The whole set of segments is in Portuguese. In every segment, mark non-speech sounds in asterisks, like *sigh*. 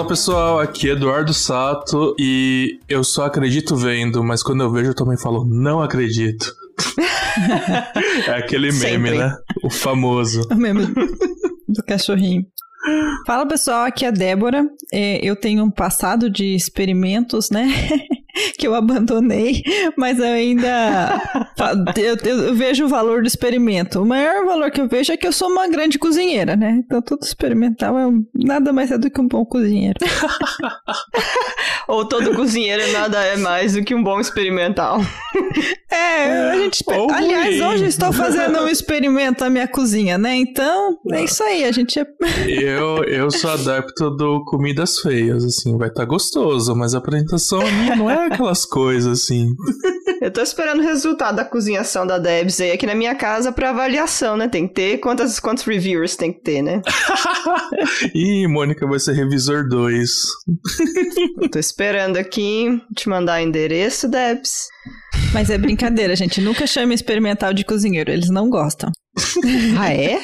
Fala pessoal, aqui é Eduardo Sato e eu só acredito vendo, mas quando eu vejo eu também falo, não acredito. *laughs* é aquele meme, Sempre. né? O famoso. O meme do cachorrinho. Fala pessoal, aqui é a Débora. É, eu tenho um passado de experimentos, né? *laughs* que eu abandonei, mas eu ainda eu, eu- eu vejo o valor do experimento. O maior valor que eu vejo é que eu sou uma grande cozinheira, né? Então tudo experimental é um- nada mais é do que um bom cozinheiro. *laughs* Ou todo cozinheiro nada é mais do que um bom experimental. *laughs* É, a gente. Ou aliás, ruim. hoje eu estou fazendo um experimento na minha cozinha, né? Então, é isso aí. A gente é. *laughs* Eu, eu sou adepto do comidas feias, assim, vai estar gostoso, mas a apresentação minha não é aquelas coisas assim. Eu tô esperando o resultado da cozinhação da Debs aí aqui na minha casa pra avaliação, né? Tem que ter quantas, quantos reviewers tem que ter, né? *laughs* Ih, Mônica vai ser revisor 2. Eu tô esperando aqui te mandar endereço, Debs. Mas é brincadeira, gente. Nunca chame experimental de cozinheiro. Eles não gostam. *laughs* Ah, é?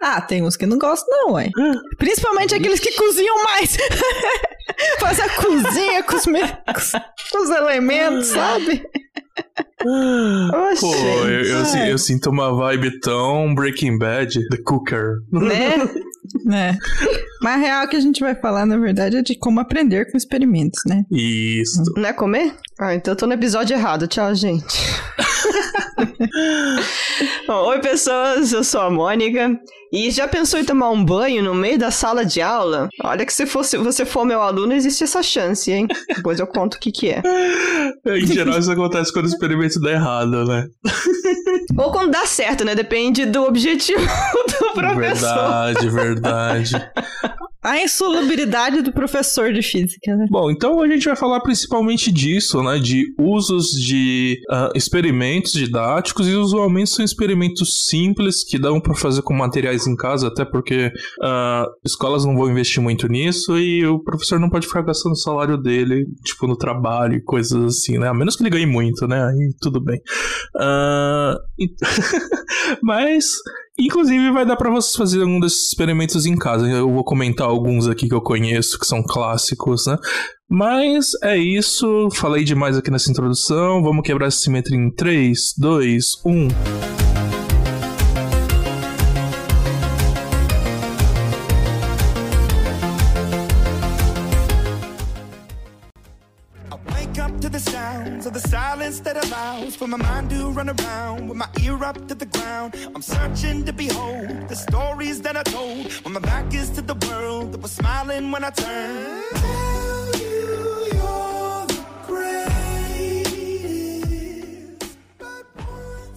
ah, tem uns que não gostam, não, ué. Principalmente aqueles que cozinham mais. *laughs* Faz a cozinha com os, me- com os- elementos, sabe? Oxe, Pô, eu, eu, eu sinto uma vibe tão Breaking Bad, The Cooker. né? *laughs* É. Mas a real que a gente vai falar, na verdade, é de como aprender com experimentos, né? Isso. Não é comer? Ah, então eu tô no episódio errado. Tchau, gente. *laughs* Bom, Oi, pessoas. Eu sou a Mônica. E já pensou em tomar um banho no meio da sala de aula? Olha que se fosse, você for meu aluno, existe essa chance, hein? Depois eu conto o que que é. *laughs* Em geral, isso acontece quando o experimento dá errado, né? *laughs* *laughs* Ou quando dá certo, né? Depende do objetivo *laughs* do professor. Verdade, verdade. *laughs* A insolubilidade do professor de física, né? Bom, então a gente vai falar principalmente disso, né? De usos de ah, experimentos didáticos e usualmente são experimentos simples que dão para fazer com materiais em casa, até porque ah, escolas não vão investir muito nisso e o professor não pode ficar gastando o salário dele, tipo, no trabalho e coisas assim, né? A menos que ele ganhe muito, né? Aí tudo bem. E- *laughs* Mas Inclusive, vai dar pra vocês fazerem um desses experimentos em casa. Eu vou comentar alguns aqui que eu conheço, que são clássicos, né? Mas é isso. Falei demais aqui nessa introdução. Vamos quebrar essa simetria em 3, 2, 1. My mind run around with my ear up to the ground. I'm searching to behold the stories that I told when my back is to the world that was smiling when I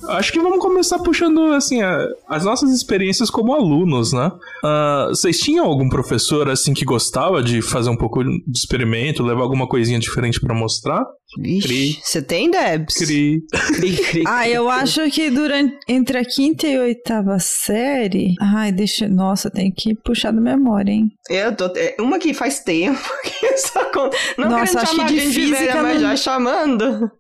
Acho que vamos começar puxando, assim, a- as nossas experiências como alunos, né? Ah, vocês tinham algum professor, assim, que gostava de fazer um pouco de experimento, levar alguma coisinha diferente pra mostrar? Cri. Ixi, você tem, Debs? Cri. Cri, cri. Ah, eu acho que durante entre a quinta e a oitava série. Ai, deixa. Nossa, tem que puxar da memória, hein? Eu tô. é Uma que faz tempo *laughs* que só con- Não Nossa, acho que de a gente de velha, física mas não- já chamando.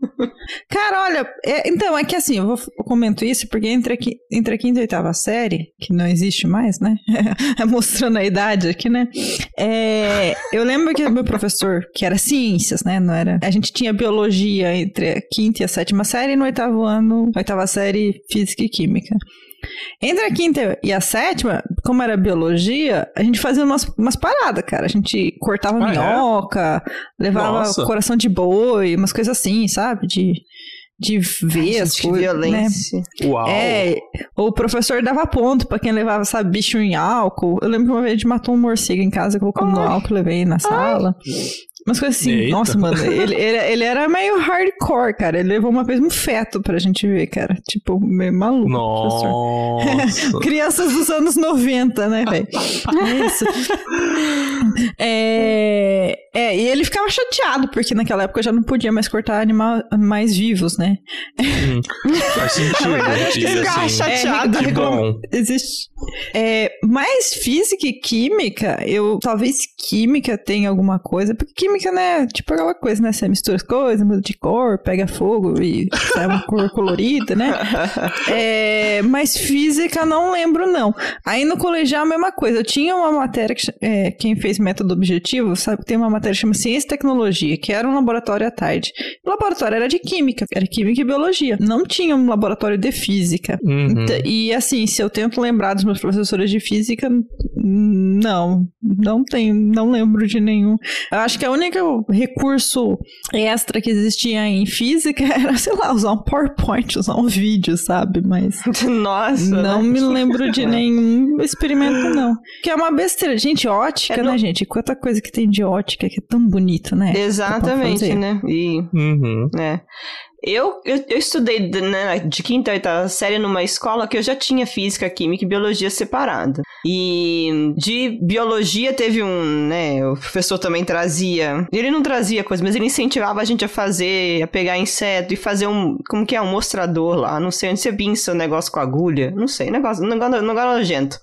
Cara, olha, é- então, é que assim, eu, vou, eu comento isso porque entre a, entre a quinta e a oitava série, que não existe mais, né? *laughs* É Mostrando a idade aqui, né? É, eu lembro que o meu professor, que era ciências, né? Não era. A gente tinha biologia entre a quinta e a sétima série, e no oitavo ano, oitava série, física e química. Entre a quinta e a sétima, como era biologia, a gente fazia umas, umas paradas, cara. A gente cortava Ah, é? minhoca, levava Nossa. coração de boi, umas coisas assim, sabe? De, de ver Ai, as coisas. Né? violência. Uau. É, o professor dava ponto pra quem levava, sabe, bicho em álcool. Eu lembro que uma vez a gente matou um morcego em casa, colocou no álcool, levei na sala. Umas coisas assim. Eita. Nossa, mano, ele, ele, ele era meio hardcore, cara. Ele levou uma vez um feto pra gente ver, cara. Tipo, meio maluco. Nossa. *laughs* Crianças dos anos 90, né, velho? Isso. É, é, e ele ficava chateado, porque naquela época já não podia mais cortar animal, animais vivos, né? Hum, faz *laughs* sentido. Acho que ele e, ficava assim, chateado. que bom. Existe. É, mais física e química, eu talvez química tenha alguma coisa, porque química, né, tipo aquela coisa, né? Você mistura as coisas, muda de cor, pega fogo e sai uma cor *laughs* colorida, né? É, mas física não lembro, não. Aí no colegial a mesma coisa. Eu tinha uma matéria que é, quem fez método objetivo, sabe, tem uma matéria que chama Ciência e Tecnologia, que era um laboratório à tarde. O laboratório era de química, era química e biologia. Não tinha um laboratório de física. Uhum. E assim, se eu tento lembrar dos meus professores de física, não, não tenho, não lembro de nenhum. Eu acho que a única recurso extra que existia em física *laughs* era, sei lá, usar um PowerPoint, usar um vídeo, sabe? Mas *laughs* Nossa. não né? me lembro de *laughs* nenhum experimento, não. Que é uma besteira. Gente, ótica, É, né, não- gente? Quanta coisa que tem de ótica que é tão bonito, né? Pra Exatamente, né? E Uhum. É. Eu, eu, eu estudei de, né, de quinta a oitava série numa escola que eu já tinha física, química e biologia separada. E de biologia teve um, né, o professor também trazia, ele não trazia coisa, mas ele incentivava a gente a fazer, a pegar inseto e fazer um, como que é, um mostrador lá, não sei onde você pinça o negócio com agulha, não sei, negócio, negócio, negócio nojento.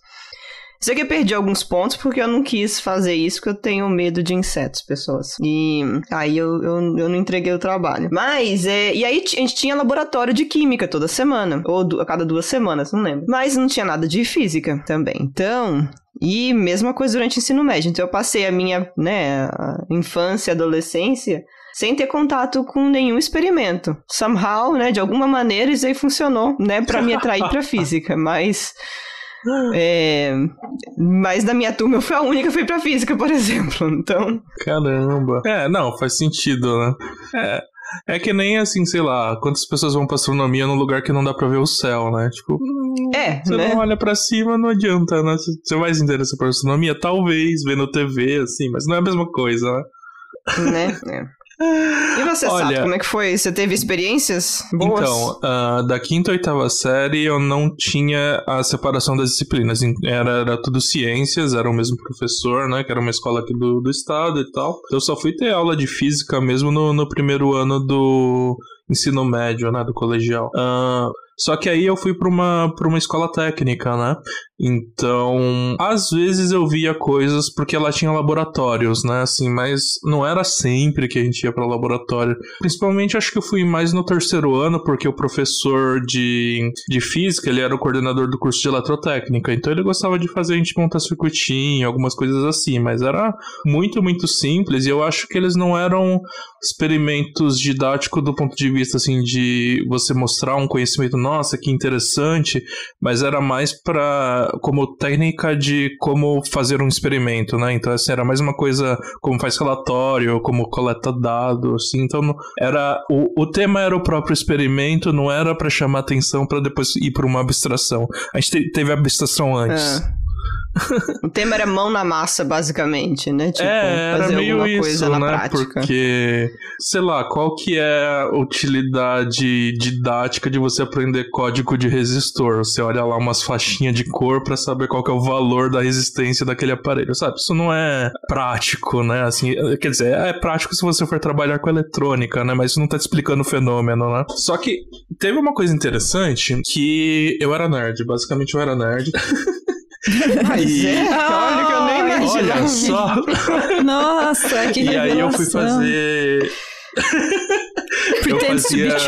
Isso aqui eu perdi alguns pontos porque eu não quis fazer isso, porque eu tenho medo de insetos, pessoas. E aí eu, eu, eu não entreguei o trabalho. Mas, é, e aí a gente tinha laboratório de química toda semana, ou a cada duas semanas, não lembro. Mas não tinha nada de física também. Então, e mesma coisa durante o ensino médio. Então eu passei a minha, né, a infância, adolescência sem ter contato com nenhum experimento. Somehow, né, de alguma maneira isso aí funcionou, né, para me atrair para *laughs* física, mas é, mas na minha turma eu fui a única que fui pra física, por exemplo. Então, Caramba. É, não, faz sentido, né? É. É que nem assim, sei lá, quantas pessoas vão pra astronomia num lugar que não dá pra ver o céu, né? Tipo, é, você né? não olha pra cima, não adianta, né? Você- Você vai se interessar por astronomia? Talvez, vendo TV, assim, mas não é a mesma coisa, né? né? É. E você, Olha- sabe como é que foi? Você teve experiências boas? Então, ah, da quinta à oitava série eu não tinha a separação das disciplinas. Era, era tudo ciências, era o mesmo professor, né? Que era uma escola aqui do, do estado e tal. Eu só fui ter aula de física mesmo no, no primeiro ano do ensino médio, né? Do colegial. Ah, só que aí eu fui para uma, pra uma escola técnica, né? Então, às vezes eu via coisas porque ela tinha laboratórios, né? Assim, mas não era sempre que a gente ia para laboratório. Principalmente acho que eu fui mais no terceiro ano, porque o professor de, de física, ele era o coordenador do curso de eletrotécnica. Então ele gostava de fazer a gente montar circuitinho, algumas coisas assim, mas era muito, muito simples. E eu acho que eles não eram experimentos didáticos do ponto de vista assim de você mostrar um conhecimento, nossa, que interessante, mas era mais para como técnica de como fazer um experimento, né? Então assim, era mais uma coisa como faz relatório, como coleta dados, assim. Então era o, o tema era o próprio experimento, não era para chamar atenção para depois ir para uma abstração. A gente te- teve abstração antes. Ah. O tema era mão na massa, basicamente, né? Tipo, é, era fazer meio alguma isso, coisa na né? prática. Porque, sei lá, qual que é a utilidade didática de você aprender código de resistor? Você olha lá umas faixinhas de cor pra saber qual que é o valor da resistência daquele aparelho, sabe? Isso não é prático, né? Assim, quer dizer, é prático se você for trabalhar com eletrônica, né? Mas isso não tá te explicando o fenômeno, né? Só que teve uma coisa interessante que eu era nerd, basicamente eu era nerd. *laughs* *laughs* E- é, olha que eu nem imaginava. Olha só. *laughs* Nossa, que E aí eu fui revelação. fazer *laughs* be fazia-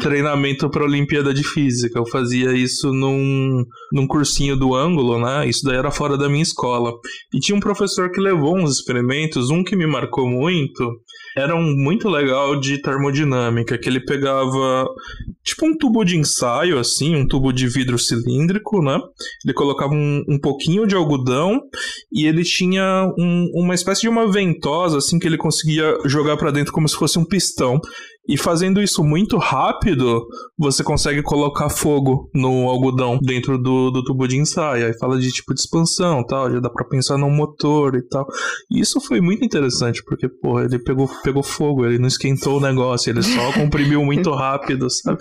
treinamento para Olimpíada de Física. Eu fazia isso num, num cursinho do ângulo, né? Isso daí era fora da minha escola. E tinha um professor que levou uns experimentos, um que me marcou muito, era um muito legal de termodinâmica, que ele pegava tipo um tubo de ensaio, assim, um tubo de vidro cilíndrico, né? Ele colocava um, um pouquinho de algodão e ele tinha um- uma espécie de uma ventosa, assim, que ele conseguia jogar para dentro como se fosse um pistão. E fazendo isso muito rápido, você consegue colocar fogo no algodão dentro do, do tubo de ensaio. Aí fala de tipo de expansão tal, já dá pra pensar num motor e tal. E isso foi muito interessante, porque, porra, ele pegou, pegou fogo, ele não esquentou o negócio, ele só *laughs* comprimiu muito rápido, sabe?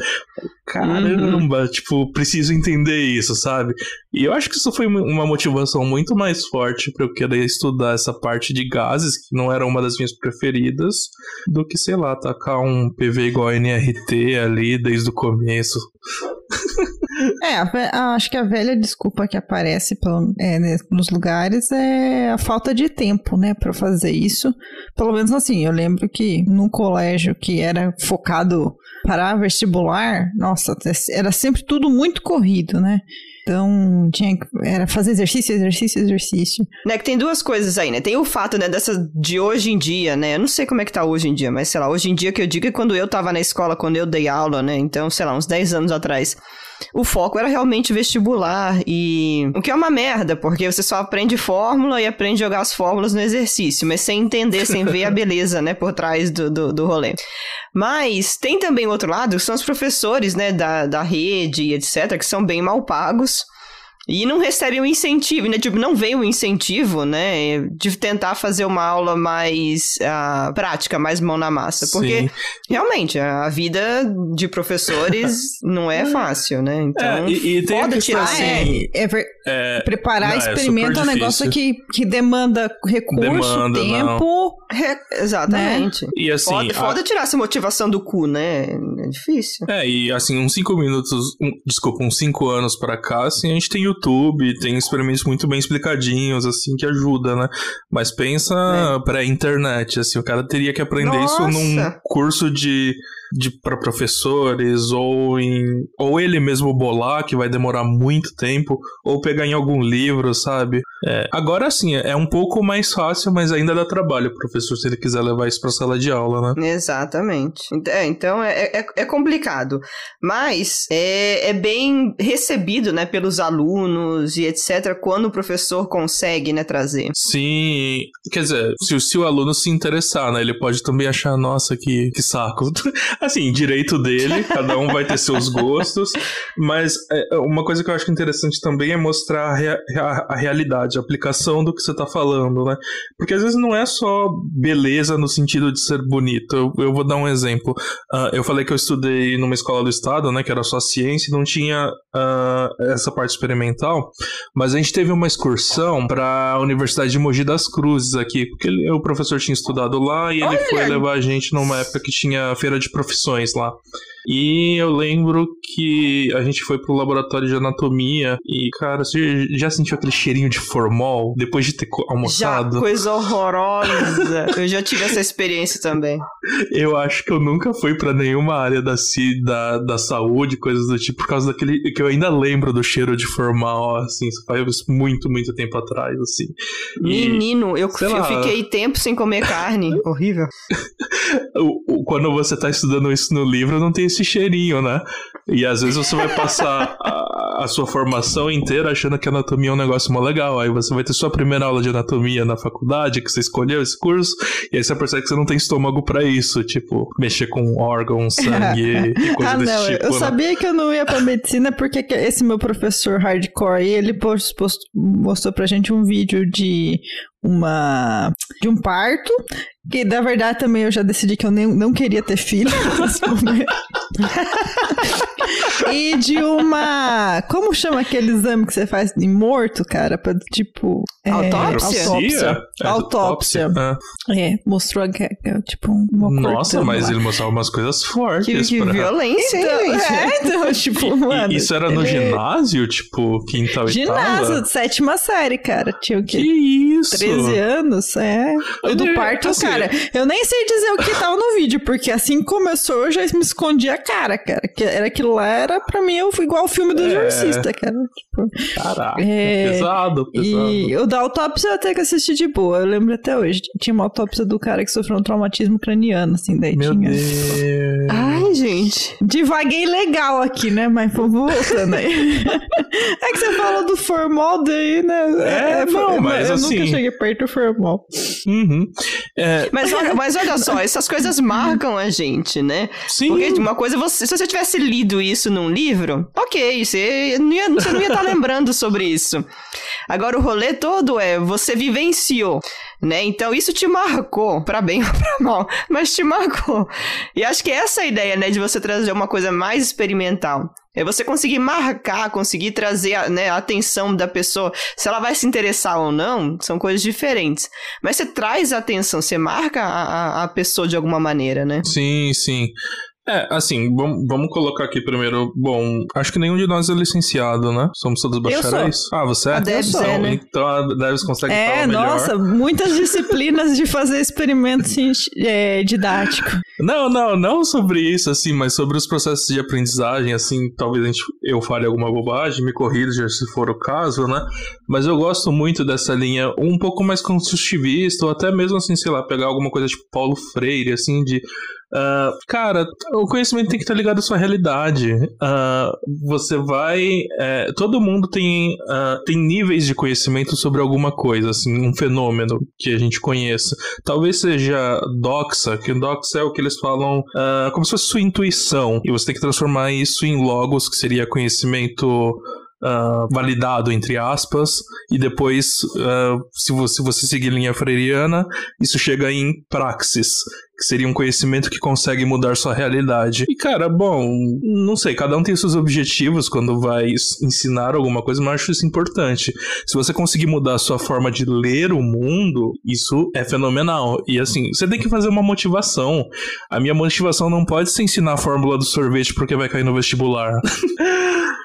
Caramba, uhum. tipo, preciso entender isso, sabe? E eu acho que isso foi uma motivação muito mais forte para eu querer estudar essa parte de gases, que não era uma das minhas preferidas, do que, sei lá, tacar um PV igual a NRT ali desde o começo. É, acho que a velha desculpa que aparece pelo, é, né, nos lugares é a falta de tempo, né, para fazer isso. Pelo menos assim, eu lembro que num colégio que era focado para vestibular, nossa, era sempre tudo muito corrido, né? Então, tinha era fazer exercício, exercício, exercício. Né, que tem duas coisas aí, né? Tem o fato, né, dessa de hoje em dia, né? Eu não sei como é que tá hoje em dia, mas sei lá, hoje em dia que eu digo é quando eu tava na escola, quando eu dei aula, né? Então, sei lá, uns 10 anos atrás o foco era realmente vestibular e o que é uma merda, porque você só aprende fórmula e aprende a jogar as fórmulas no exercício, mas sem entender, sem ver a *laughs* beleza, né, por trás do, do, do rolê. Mas tem também o outro lado, que são os professores, né, da, da rede, etc., que são bem mal pagos. E não recebem o incentivo, né? Tipo, não veio o incentivo, né? De tentar fazer uma aula mais uh, prática, mais mão na massa. Porque, Sim. realmente, a vida de professores *laughs* não é fácil, né? Então, é, e, e tem foda tirar. Assim, é, é, é, preparar não, é experimento é, um negócio que, que demanda recurso, demanda, tempo. Re... Exatamente. Né? E assim. Foda, a... foda tirar essa motivação do cu, né? É difícil. É, e assim, uns cinco minutos, um, desculpa, uns cinco anos pra cá, assim, a gente tem o YouTube, tem experimentos muito bem explicadinhos, assim, que ajuda, né? Mas pensa é. pra internet, assim, o cara teria que aprender Nossa. isso num curso de de para professores ou em ou ele mesmo bolar que vai demorar muito tempo ou pegar em algum livro, sabe? É, agora sim, é um pouco mais fácil, mas ainda dá trabalho o professor se ele quiser levar isso para sala de aula, né? Exatamente. É, então é, é, é, complicado, mas é, é bem recebido, né, pelos alunos e etc. Quando o professor consegue, né, trazer. Sim, quer dizer, se, se o aluno se interessar, né, ele pode também achar nossa que que saco. *laughs* Assim, direito dele, *laughs* cada um vai ter seus gostos, mas é, uma coisa que eu acho interessante também é mostrar a, rea a realidade, a aplicação do que você está falando, né? Porque às vezes não é só beleza no sentido de ser bonito. Eu, eu vou dar um exemplo. Uh, eu falei que eu estudei numa escola do estado, né, que era só ciência, e não tinha uh, essa parte experimental, mas a gente teve uma excursão para a Universidade de Mogi das Cruzes aqui, porque ele, o professor tinha estudado lá e ele Olha. foi levar a gente numa época que tinha feira de profissões profissões lá. E eu lembro que a gente foi pro laboratório de anatomia e, cara, você já sentiu aquele cheirinho de formol depois de ter almoçado? Já, coisa horrorosa. eu já tive essa experiência também. *laughs* Eu acho que eu nunca fui para nenhuma área da, da, da saúde, coisas do tipo, por causa daquele. que eu ainda lembro do cheiro de formal, assim, isso faz muito, muito tempo atrás, assim. Menino, e, eu, eu fiquei tempo sem comer carne. *laughs* Horrível. *laughs* Quando você tá estudando isso no livro, não tem esse cheirinho, né? E às vezes você vai passar a, a, sua formação inteira achando que anatomia é um negócio mó legal. Aí você vai ter sua primeira aula de anatomia na faculdade, que você escolheu esse curso, e aí você percebe que você não tem estômago para isso, tipo, mexer com órgãos, *laughs* sangue e coisa ah, desse não, tipo. Eu né? sabia que eu não ia pra medicina porque esse meu professor hardcore aí, ele post, post, mostrou pra gente um vídeo de uma de um parto que na verdade também eu já decidi que eu nem, não queria ter filho *laughs* e de uma. Como chama aquele exame que você faz em morto, cara? Pra, tipo. É, autópsia? Autópsia. É, autópsia. É. é, mostrou tipo uma Nossa, mas ele mostrava umas coisas fortes. Que, que pra... violência, então, gente. É, então, *laughs* tipo, mano. Isso era no ginásio, tipo, quinta ou Ginásio, sétima série, cara. Tinha o quê? Que isso? 13 anos, é. O do parto, assim, cara. Eu nem sei dizer o que tava no vídeo, porque assim começou, eu já me escondi a cara, cara. Que era aquilo lá, era pra mim eu fui igual o filme do é. Exorcista, cara. Tipo, Caraca, é... pesado, pesado. E o da autópsia eu até que assisti de boa, eu lembro até hoje. Tinha uma autópsia do cara que sofreu um traumatismo craniano, assim, daí Meu tinha. Deus. Ai, gente. Divaguei legal aqui, né? Mas vamos voltando aí. *laughs* é que você falou do formal daí, né? É, é não, mas eu assim... nunca cheguei perto do formal. Uhum. É, Mas olha, mas olha só, essas coisas marcam a gente, né? sim. Porque uma coisa, você, se você tivesse lido isso num livro, ok, você não ia, você não ia estar lembrando sobre isso. Agora, o rolê todo é, você vivenciou, né? Então, isso te marcou, pra bem *laughs* ou pra mal, mas te marcou. E acho que essa é a ideia, né, de você trazer uma coisa mais experimental. É você conseguir marcar, conseguir trazer a, né, a atenção da pessoa. Se ela vai se interessar ou não, são coisas diferentes. Mas você traz a atenção, você marca a, a pessoa de alguma maneira, né? Sim, sim. É, assim, vamos, colocar aqui primeiro. Bom, acho que nenhum de nós é licenciado, né? Somos todos bacharéis. Ah, você é? A Debs então, é, né? então a Debs consegue É, falar melhor. nossa, muitas disciplinas de fazer experimento é, didático. Não, não, não sobre isso, assim, mas sobre os processos de aprendizagem, assim, talvez a gente, eu fale alguma bobagem, me corrija se for o caso, né? Mas eu gosto muito dessa linha um pouco mais construtivista, ou até mesmo, assim, sei lá, pegar alguma coisa tipo Paulo Freire, assim, de. Ah, cara, o conhecimento tem que estar ligado à sua realidade. Ah, você vai. é, todo mundo tem, ah, tem níveis de conhecimento sobre alguma coisa, assim, um fenômeno que a gente conheça. Talvez seja doxa, que doxa é o que eles falam como se fosse sua intuição, e você tem que transformar isso em logos, que seria conhecimento ah, validado, entre aspas, e depois, ah, se, você, se você seguir linha freiriana, isso chega em praxis, que seria um conhecimento que consegue mudar sua realidade. E cara, bom, não sei, cada um tem seus objetivos quando vai ensinar alguma coisa, mas acho isso importante. Se você conseguir mudar a sua forma de ler o mundo, isso é fenomenal. E assim, você tem que fazer uma motivação. A minha motivação não pode ser ensinar a fórmula do sorvete porque vai cair no vestibular. *laughs*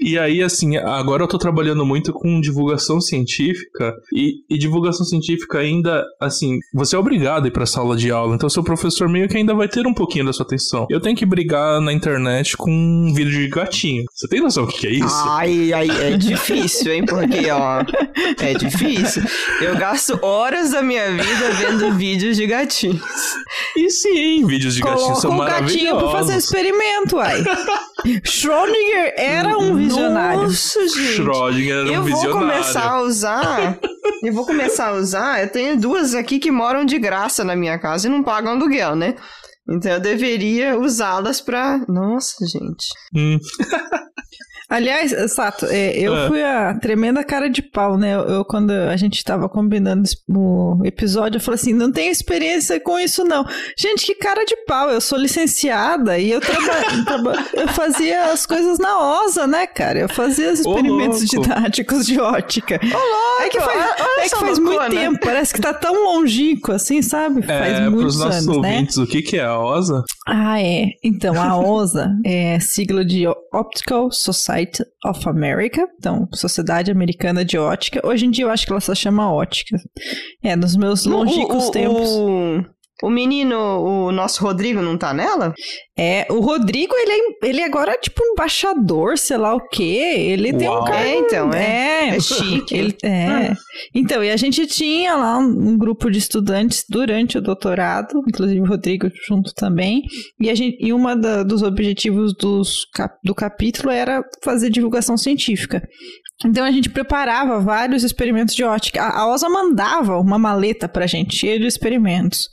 E aí, assim, agora eu tô trabalhando muito com divulgação científica e, e divulgação científica ainda, assim, você é obrigado a ir pra sala de aula, então seu professor meio que ainda vai ter um pouquinho da sua atenção. Eu tenho que brigar na internet com um vídeo de gatinho. Você tem noção do que é isso? Ai, ai, é difícil, hein? Porque, ó, é difícil. Eu gasto horas da minha vida vendo vídeos de gatinhos. E sim, vídeos de gatinho Coloca são o gatinho pra fazer maravilhosos. experimento, ai. Schrödinger era um visionário. Nossa, gente. Schrödinger era um eu vou visionário. começar a usar. eu vou começar a usar. Eu tenho duas aqui que moram de graça na minha casa e não pagam aluguel, né? Então eu deveria usá-las pra. Nossa, gente. Hum, Aliás, Sato, é, eu É. fui a tremenda cara de pau, né? Eu, quando a gente tava combinando o episódio, eu falei assim: não tenho experiência com isso, não. Gente, que cara de pau. Eu sou licenciada e eu, traba- *laughs* eu fazia as coisas na OSA, né, cara? Eu fazia os experimentos louco. didáticos de ótica. Ô, É que faz, é que faz loucura. muito tempo, parece que tá tão longínquo assim, sabe? Faz é, pros muitos nossos anos, né? ouvintes, o que que é a OSA? Ah, é. Então, a OSA é sigla de Optical Society of America, então, Sociedade Americana de Ótica. Hoje em dia eu acho que ela só chama ótica. É, nos meus longínquos tempos. O, o menino, o nosso Rodrigo, não tá nela? É, o Rodrigo, ele é, ele agora é tipo embaixador, sei lá o quê. Ele tem um Uau. cara. É, então, é. É, É chique. Ele, é. Então, e a gente tinha lá um, um grupo de estudantes durante o doutorado, inclusive o Rodrigo junto também, e, a gente, e uma da- dos objetivos dos, cap- do capítulo era fazer divulgação científica. Então a gente preparava vários experimentos de ótica. A, a OSA mandava uma maleta pra gente, cheia de experimentos.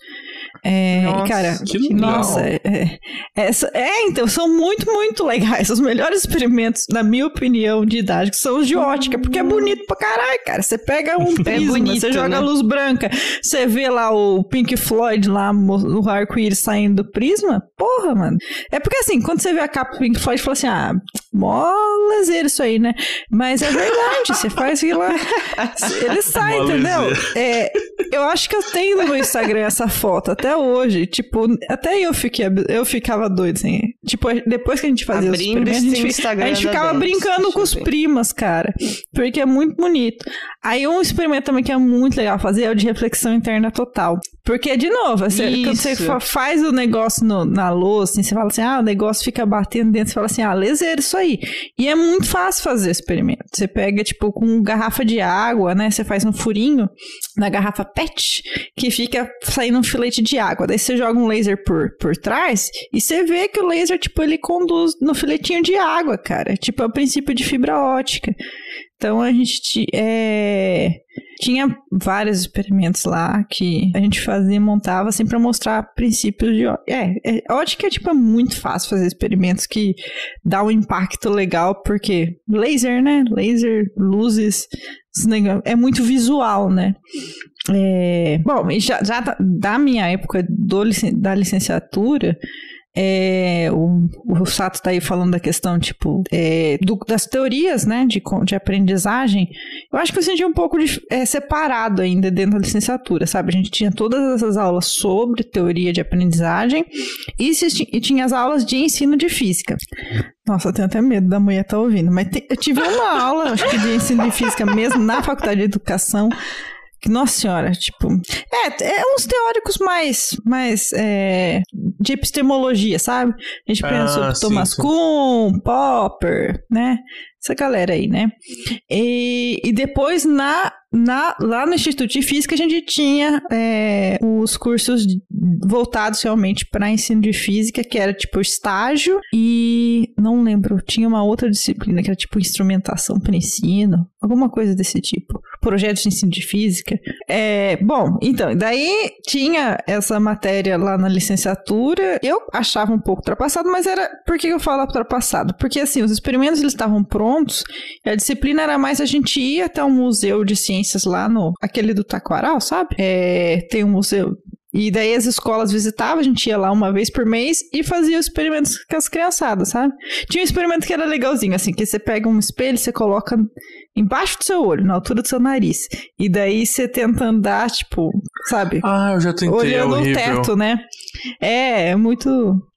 É, Nossa, cara, que nossa, é, é, essa, é, então, são muito, muito legais. Os melhores experimentos, na minha opinião, didáticos, são os de ótica, porque é bonito pra caralho, cara. Você pega um *laughs* prisma, bonito, você joga né? luz branca, você vê lá o Pink Floyd lá, o arco-íris saindo do prisma, porra, mano. É porque assim, quando você vê a capa do Pink Floyd, fala assim, ah, mó lezeiro isso aí, né? Mas é verdade, você faz aquilo lá, *laughs* ele sai, entendeu? É, eu acho que eu tenho no meu Instagram essa foto até hoje. Tipo, até eu fiquei, eu ficava doido, assim. Tipo, depois que a gente fazia os experimentos, a gente, Instagram a gente ficava Dance, brincando com os primas, cara. Porque é muito bonito. Aí um experimento também que é muito legal fazer é o de reflexão interna total. Porque, de novo, você, quando você faz o negócio no- na louça, assim, você fala assim, ah, o negócio fica batendo dentro, você fala assim, ah, lezeiro isso aí. E é muito fácil fazer o experimento. Você pega, tipo, com garrafa de água, né? Você faz um furinho na garrafa PET, que fica saindo um filete de água. Daí você joga um laser por, por trás e você vê que o laser tipo, ele conduz no filetinho de água, cara. Tipo, é o princípio de fibra ótica. Então a gente é, tinha vários experimentos lá que a gente fazia, montava assim para mostrar princípios de é, é ótica é tipo é muito fácil fazer experimentos que dá um impacto legal porque laser, né? Laser, luzes, é muito visual, né? É, bom, já, já da minha época do, da licenciatura, é, o, o Sato está aí falando da questão, tipo, é, do, das teorias, né, de, de aprendizagem. Eu acho que eu senti um pouco de, é, separado ainda dentro da licenciatura, sabe? A gente tinha todas essas aulas sobre teoria de aprendizagem e, se, e tinha as aulas de ensino de física. Nossa, eu tenho até medo da mulher estar tá ouvindo, mas te, eu tive uma aula, acho que de ensino de física mesmo, na faculdade de educação, nossa senhora, tipo. É, é uns teóricos mais, mais é, de epistemologia, sabe? A gente pensa ah, sobre sim, Thomas sim. Kuhn, Popper, né? Essa galera aí, né? E, e depois na na, lá no Instituto de Física a gente tinha é, os cursos voltados realmente para ensino de física, que era tipo estágio e não lembro, tinha uma outra disciplina que era tipo instrumentação para ensino, alguma coisa desse tipo. Projetos de ensino de física. É, bom, então, daí tinha essa matéria lá na licenciatura. Eu achava um pouco ultrapassado, mas era. Por que eu falo ultrapassado? Porque assim, os experimentos eles estavam prontos, e a disciplina era mais a gente ir até um museu de ciência ciências lá no. aquele do Taquaral, sabe? É, tem um museu. E daí as escolas visitavam, a gente ia lá uma vez por mês e fazia os experimentos com as criançadas, sabe? Tinha um experimento que era legalzinho, assim, que você pega um espelho, você coloca embaixo do seu olho, na altura do seu nariz. E daí você tenta andar, tipo, sabe? Ah, eu já tentei, é Olhando é o teto, né? É, é muito.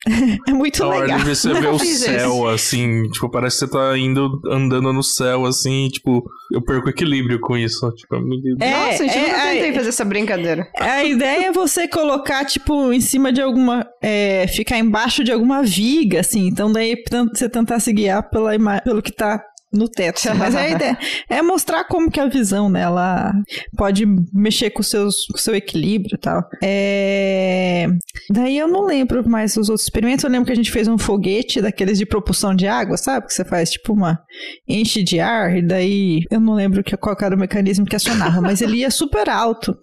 *laughs* é muito Na legal. hora de ver você vê o céu, assim, tipo, parece que você tá indo andando no céu, assim, tipo, eu perco equilíbrio com isso. Tipo, é, Nossa, gente, é, eu nunca tentei é, fazer essa brincadeira. A ideia é você colocar, tipo, em cima de alguma. É, ficar embaixo de alguma viga, assim. Então, daí você tentar se guiar pela pelo que tá no teto. *laughs* Mas a ideia é mostrar como que a visão né, pode mexer com, seus, com o seu equilíbrio e tal. É... Daí eu não lembro mais os outros experimentos. Eu lembro que a gente fez um foguete daqueles de propulsão de água, sabe? Que você faz tipo uma enche de ar e daí eu não lembro que, qual era o mecanismo que acionava, mas ele ia super alto.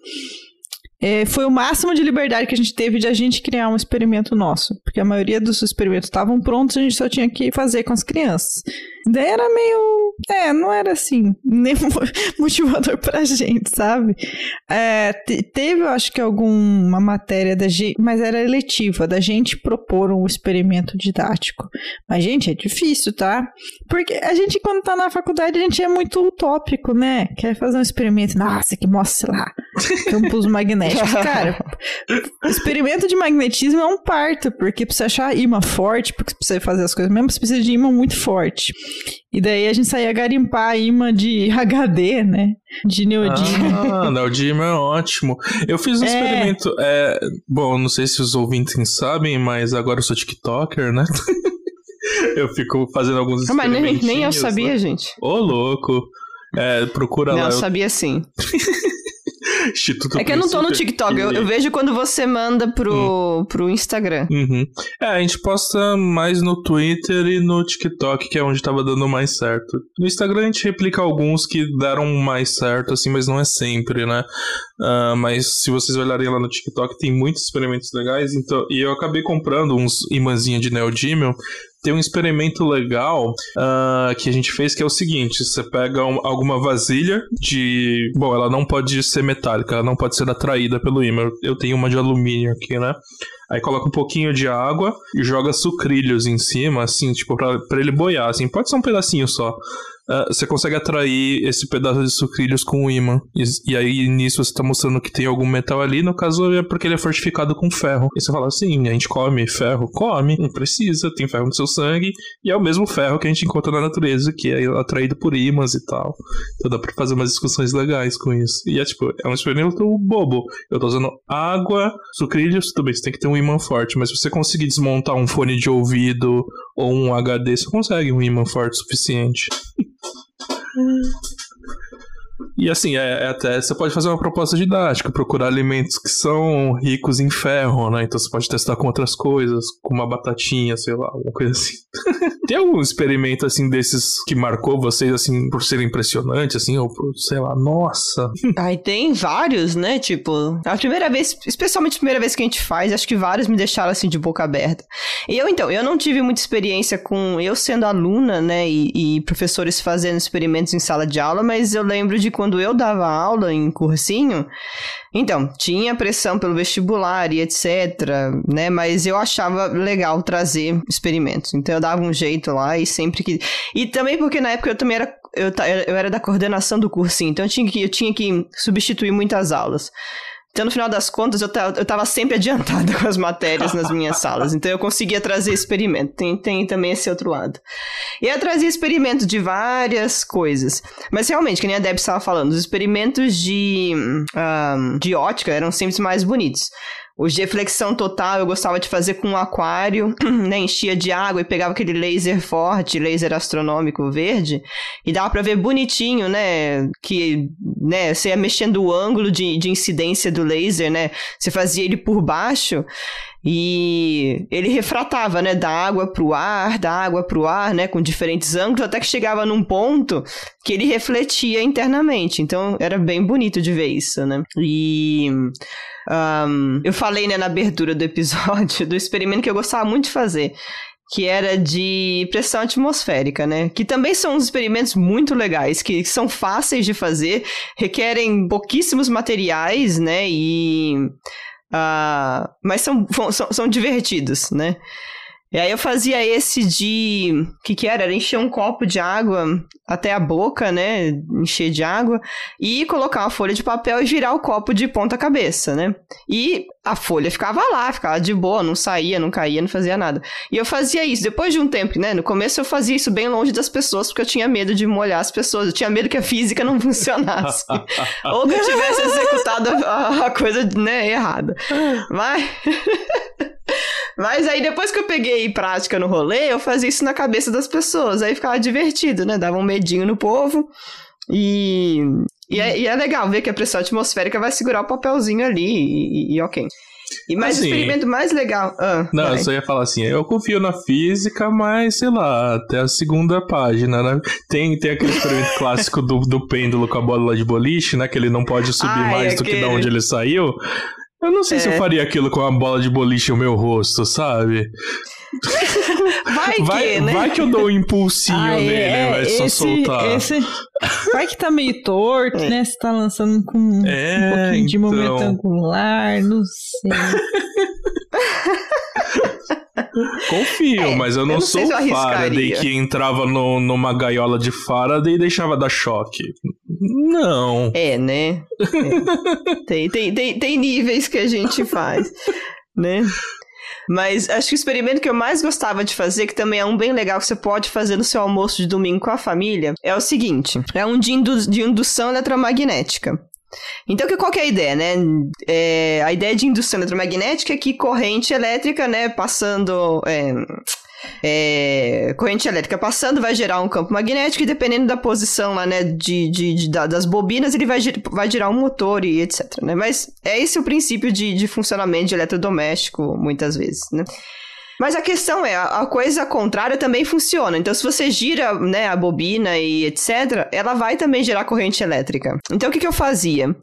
É, foi o máximo de liberdade que a gente teve de a gente criar um experimento nosso. Porque a maioria dos experimentos estavam prontos, a gente só tinha que fazer com as crianças. Daí era meio. É, não era assim, *laughs* nem motivador pra gente, sabe? É, teve, eu acho que, alguma matéria da gente, mas era eletiva, da gente propor um experimento didático. Mas, gente, é difícil, tá? Porque a gente, quando tá na faculdade, a gente é muito utópico, né? Quer fazer um experimento, nossa, que mostra lá, campos *laughs* magnéticos. Cara, experimento de magnetismo é um parto, porque precisa achar imã forte, porque precisa fazer as coisas mesmo, precisa de imã muito forte. E daí a gente saía garimpar imã de HD, né? De neodímio. Ah, *laughs* neodímio é ótimo. Eu fiz um é... experimento. É, bom, não sei se os ouvintes sabem, mas agora eu sou TikToker, né? *laughs* eu fico fazendo alguns experimentos. Ah, mas nem, nem eu sabia, né? gente. Ô, louco. É, procura não, lá. Eu sabia sim. *laughs* Instituto É que eu não tô no TikTok, eu, eu, vejo quando você manda pro, hum. pro Instagram. Uhum. É, a gente posta mais no Twitter e no TikTok, que é onde tava dando mais certo. No Instagram a gente replica alguns que deram mais certo, assim, mas não é sempre, né? Uh, mas se vocês olharem lá no TikTok, tem muitos experimentos legais. Então, e eu acabei comprando uns imãzinhos de neodímio tem um experimento legal uh, que a gente fez que é o seguinte: você pega um, alguma vasilha de. Bom, ela não pode ser metálica, ela não pode ser atraída pelo ímã. Eu tenho uma de alumínio aqui, né? Aí coloca um pouquinho de água e joga sucrilhos em cima, assim, tipo, pra, pra ele boiar, assim. Pode ser um pedacinho só uh, você consegue atrair esse pedaço de sucrilhos com ímã. E, e, aí nisso você tá mostrando que tem algum metal ali, no caso é porque ele é fortificado com ferro. E você fala assim, a gente come ferro? Come, não precisa, tem ferro no seu sangue, e é o mesmo ferro que a gente encontra na natureza, que é atraído por ímãs e tal. Então dá pra fazer umas discussões legais com isso. E é tipo, é um experimento bobo. Eu tô usando água, sucrilhos, tudo bem, você tem que ter um ímã forte, mas se você conseguir desmontar um fone de ouvido ou um HD, você consegue um ímã forte suficiente. *laughs* E assim, é, é até você pode fazer uma proposta didática, procurar alimentos que são ricos em ferro, né? Então você pode testar com outras coisas, com uma batatinha, sei lá, alguma coisa assim. *laughs* Tem algum experimento assim desses que marcou vocês assim por ser impressionante assim ou por, sei lá, nossa. *laughs* Aí tem vários, né? Tipo, a primeira vez, especialmente a primeira vez que a gente faz, acho que vários me deixaram assim de boca aberta. Eu então, eu não tive muita experiência com eu sendo aluna, né, e, e professores fazendo experimentos em sala de aula, mas eu lembro de quando eu dava aula em cursinho, então, tinha pressão pelo vestibular e etc, né? Mas eu achava legal trazer experimentos. Então eu dava um jeito lá e sempre que. E também porque na época eu também era. Eu, eu era da coordenação do cursinho, então eu tinha que, eu tinha que substituir muitas aulas. Então, no final das contas, eu, eu tava sempre adiantada *laughs* com as matérias nas minhas salas. Então, eu conseguia trazer experimento. Tem, tem também esse outro lado. E eu trazia experimentos de várias coisas. Mas, realmente, que nem a Deb estava falando, os experimentos de, um, de ótica eram sempre mais bonitos. Os de reflexão total eu gostava de fazer com um aquário, *clears throat* né? Enchia de água e pegava aquele laser forte, laser astronômico verde, e dava pra ver bonitinho, né? Que, né, você ia mexendo o ângulo de, de incidência do laser, né? Você fazia ele por baixo e ele refratava, né, da água pro ar, da água pro ar, né, com diferentes ângulos, até que chegava num ponto que ele refletia internamente. Então era bem bonito de ver isso, né? E um, eu falei, né, na abertura do episódio, do experimento que eu gostava muito de fazer, que era de pressão atmosférica, né? Que também são uns experimentos muito legais, que são fáceis de fazer, requerem pouquíssimos materiais, né? E. Uh, mas são, são, são divertidos, né? E aí eu fazia esse de. O que, que era? Era encher um copo de água até a boca, né? Encher de água. E colocar uma folha de papel e virar o copo de ponta cabeça, né? E a folha ficava lá, ficava de boa, não saía, não caía, não fazia nada. E eu fazia isso. Depois de um tempo, né? No começo eu fazia isso bem longe das pessoas, porque eu tinha medo de molhar as pessoas. Eu tinha medo que a física não funcionasse. *laughs* Ou que eu tivesse executado a, a coisa, né, errada. Mas. Mas aí depois que eu peguei prática no rolê, eu fazia isso na cabeça das pessoas. Aí ficava divertido, né? Dava um medinho no povo. E, e, é, e é legal ver que a pressão atmosférica vai segurar o papelzinho ali e, e, e ok. E mais assim, experimento mais legal. Ah, não, vai. eu só ia falar assim, eu confio na física, mas sei lá, até a segunda página, né? Tem, tem aquele experimento *laughs* clássico do, do pêndulo com a bola de boliche, né? Que ele não pode subir Ai, mais aquele... do que de onde ele saiu. Eu não sei é. se eu é. faria aquilo com uma bola de boliche no meu rosto, sabe? Vai que, vai, né? Vai que eu dou um impulsinho ah, nele, é, vai só soltar. Esse... Vai que tá meio torto, é. né? Você tá lançando com é, um pouquinho de então... momento angular, não sei. *laughs* Confio, é, mas eu não, eu não sou o Faraday que entrava no, numa gaiola de Faraday e deixava dar choque. Não. É, né? É. *laughs* tem, tem, tem, tem níveis que a gente faz, né? Mas acho que o experimento que eu mais gostava de fazer, que também é um bem legal que você pode fazer no seu almoço de domingo com a família, é o seguinte: é um de, indu de indução eletromagnética. Então, qual que é a ideia, né? É, a ideia de indução eletromagnética é que corrente elétrica, né, passando... É, é, corrente elétrica passando vai gerar um campo magnético e dependendo da posição lá, né, de, de, de das bobinas, ele vai, vai gerar um motor e etc, né? Mas é esse o princípio de, de funcionamento de eletrodoméstico, muitas vezes, né? Mas a questão é, a coisa contrária também funciona. Então, se você gira né, a bobina e etc., ela vai também gerar corrente elétrica. Então, o que, que eu fazia?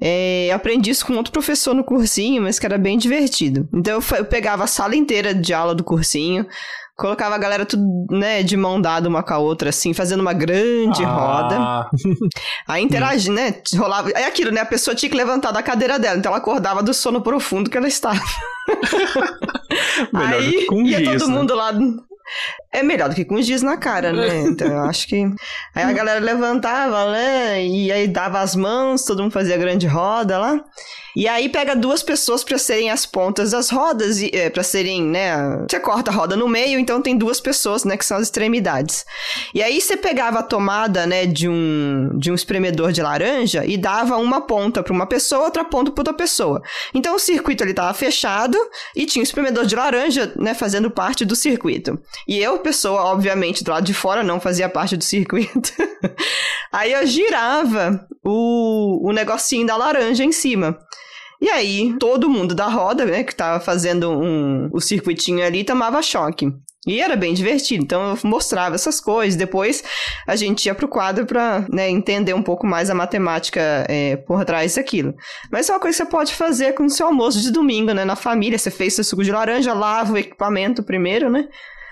É, aprendi isso com outro professor no cursinho, mas que era bem divertido. Então, eu, eu pegava a sala inteira de aula do cursinho, colocava a galera tudo, né, de mão dada uma com a outra, assim, fazendo uma grande ah. roda. *laughs* Aí interagindo, né, rolava... É aquilo, né, a pessoa tinha que levantar da cadeira dela, então ela acordava do sono profundo que ela estava. *laughs* Aí ia giz, todo né? mundo lá é melhor do que com giz na cara, né? *laughs* Então eu acho que. Aí a galera levantava, né? E aí dava as mãos, todo mundo fazia grande roda lá. E aí pega duas pessoas para serem as pontas das rodas, e, é, para serem, né? Você corta a roda no meio, então tem duas pessoas, né? Que são as extremidades. E aí você pegava a tomada, né? De um, de um espremedor de laranja e dava uma ponta para uma pessoa, outra ponta para outra pessoa. Então o circuito ali tava fechado e tinha o espremedor de laranja, né? Fazendo parte do circuito. E eu pessoa, obviamente, do lado de fora não fazia parte do circuito. *laughs* aí eu girava o, o negocinho da laranja em cima. E aí, todo mundo da roda, né, que tava fazendo um, o circuitinho ali, tomava choque. E era bem divertido, então eu mostrava essas coisas. Depois a gente ia pro quadro pra né, entender um pouco mais a matemática é, por trás daquilo. Mas é uma coisa que você pode fazer com o seu almoço de domingo, né? Na família, você fez seu suco de laranja, lava o equipamento primeiro, né?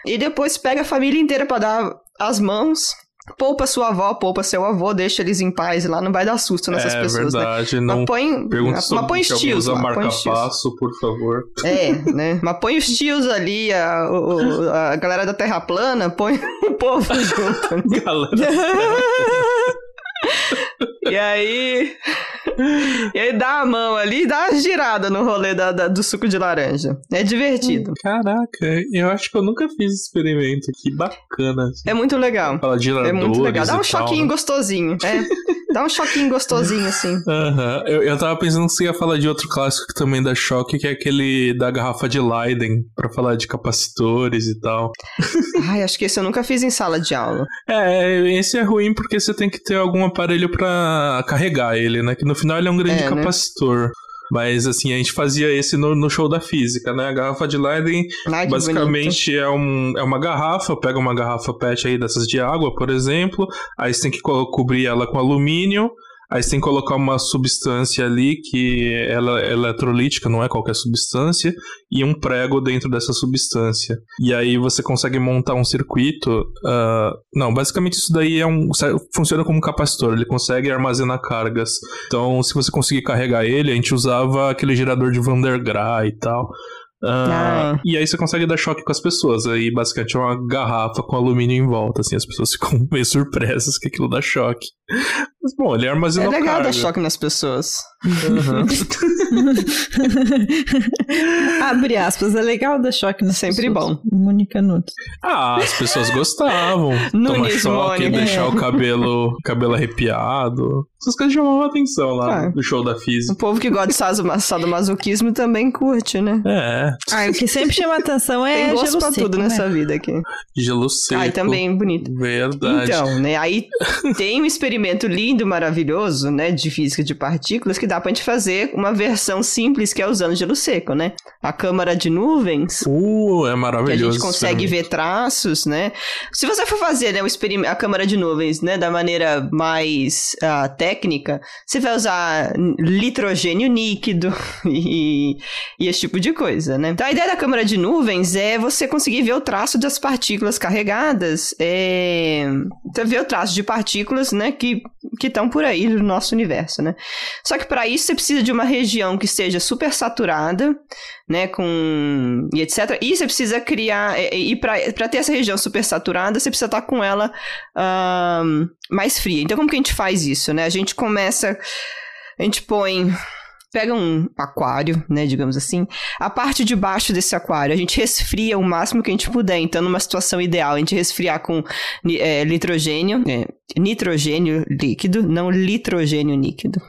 E depois pega a família inteira para dar as mãos Poupa sua avó, poupa seu avô, deixa eles em paz lá, não vai dar susto nessas é, pessoas. É verdade, né? não. Mas põe, Pergunta mas põe os tios. Lá, marca passo, por favor. É, né? Mas põe os tios ali, a, a, a galera da Terra plana, põe *laughs* o povo junto. *laughs* galera. *laughs* e aí. E aí dá a mão ali e dá uma girada no rolê da, da, do suco de laranja. É divertido. Caraca, eu acho que eu nunca fiz experimento. Que bacana. Assim. É muito legal. Fala de é muito legal. Dá um tal, choquinho né? gostosinho. É. Dá um choquinho gostosinho, assim. *laughs* Uhum. Eu, eu tava pensando se ia falar de outro clássico que também dá choque, que é aquele da garrafa de Leiden, pra falar de capacitores e tal. *laughs* Ai, acho que esse eu nunca fiz em sala de aula. É, esse é ruim porque você tem que ter algum aparelho carregar ele, né? Que no final ele é um grande é, capacitor. Né? Mas assim, a gente fazia esse no, no, show da física, né? A garrafa de Leiden Ai, basicamente é, um, é uma garrafa, pega uma garrafa PET aí dessas de água, por exemplo, aí você tem que co cobrir ela com alumínio, Aí você tem que colocar uma substância ali que ela é eletrolítica, não é qualquer substância, e um prego dentro dessa substância. E aí você consegue montar um circuito. Uh, não, basicamente isso daí é um funciona como um capacitor. Ele consegue armazenar cargas. Então, se você conseguir carregar ele, a gente usava aquele gerador de Van der Graaf e tal. Uh, e aí você consegue dar choque com as pessoas. Aí basicamente é uma garrafa com alumínio em volta, assim, as pessoas ficam *laughs* meio surpresas que aquilo dá choque. Mas bom, ele armazena É legal carga. dar choque nas pessoas. Uhum. *laughs* Abre aspas, é legal dar choque nas Sempre pessoas. bom. Mônica Nunes. Ah, as pessoas gostavam. *laughs* Tomar choque, Mônica. deixar É. o cabelo, cabelo arrepiado. Essas coisas chamavam a atenção lá Ah. no show da O física. povo que gosta de sado- sadomasoquismo também curte, né? É, Ah, o que sempre chama atenção é Tem gosto gelo pra seco, tudo né? nessa vida aqui. gelo seco. Ai, também bonito. Verdade. Então, né, aí tem um experimento lindo, maravilhoso, né, de física de partículas que dá pra gente fazer uma versão simples que é usando gelo seco, né? A câmara de nuvens, Uh, é que a maravilhoso. gente consegue ver traços, né? Se você for fazer né, a câmara de nuvens, né, da maneira mais ah, técnica, você vai usar nitrogênio líquido *laughs* e, e esse tipo de coisa, né? Então a ideia da câmara de nuvens é você conseguir ver o traço das partículas carregadas, é... então, ver o traço de partículas, né, que que estão por aí no nosso universo, né? Só que para isso você precisa de uma região que esteja super saturada, né, com e etc. E você precisa criar e e para ter essa região super saturada, você precisa estar com ela ahn, mais fria. Então como que a gente faz isso, né? A gente começa a gente põe pega um aquário, né, digamos assim. A parte de baixo desse aquário, a gente resfria o máximo que a gente puder. Então, numa situação ideal, a gente resfriar com é, nitrogênio, é, nitrogênio líquido, não litrogênio líquido.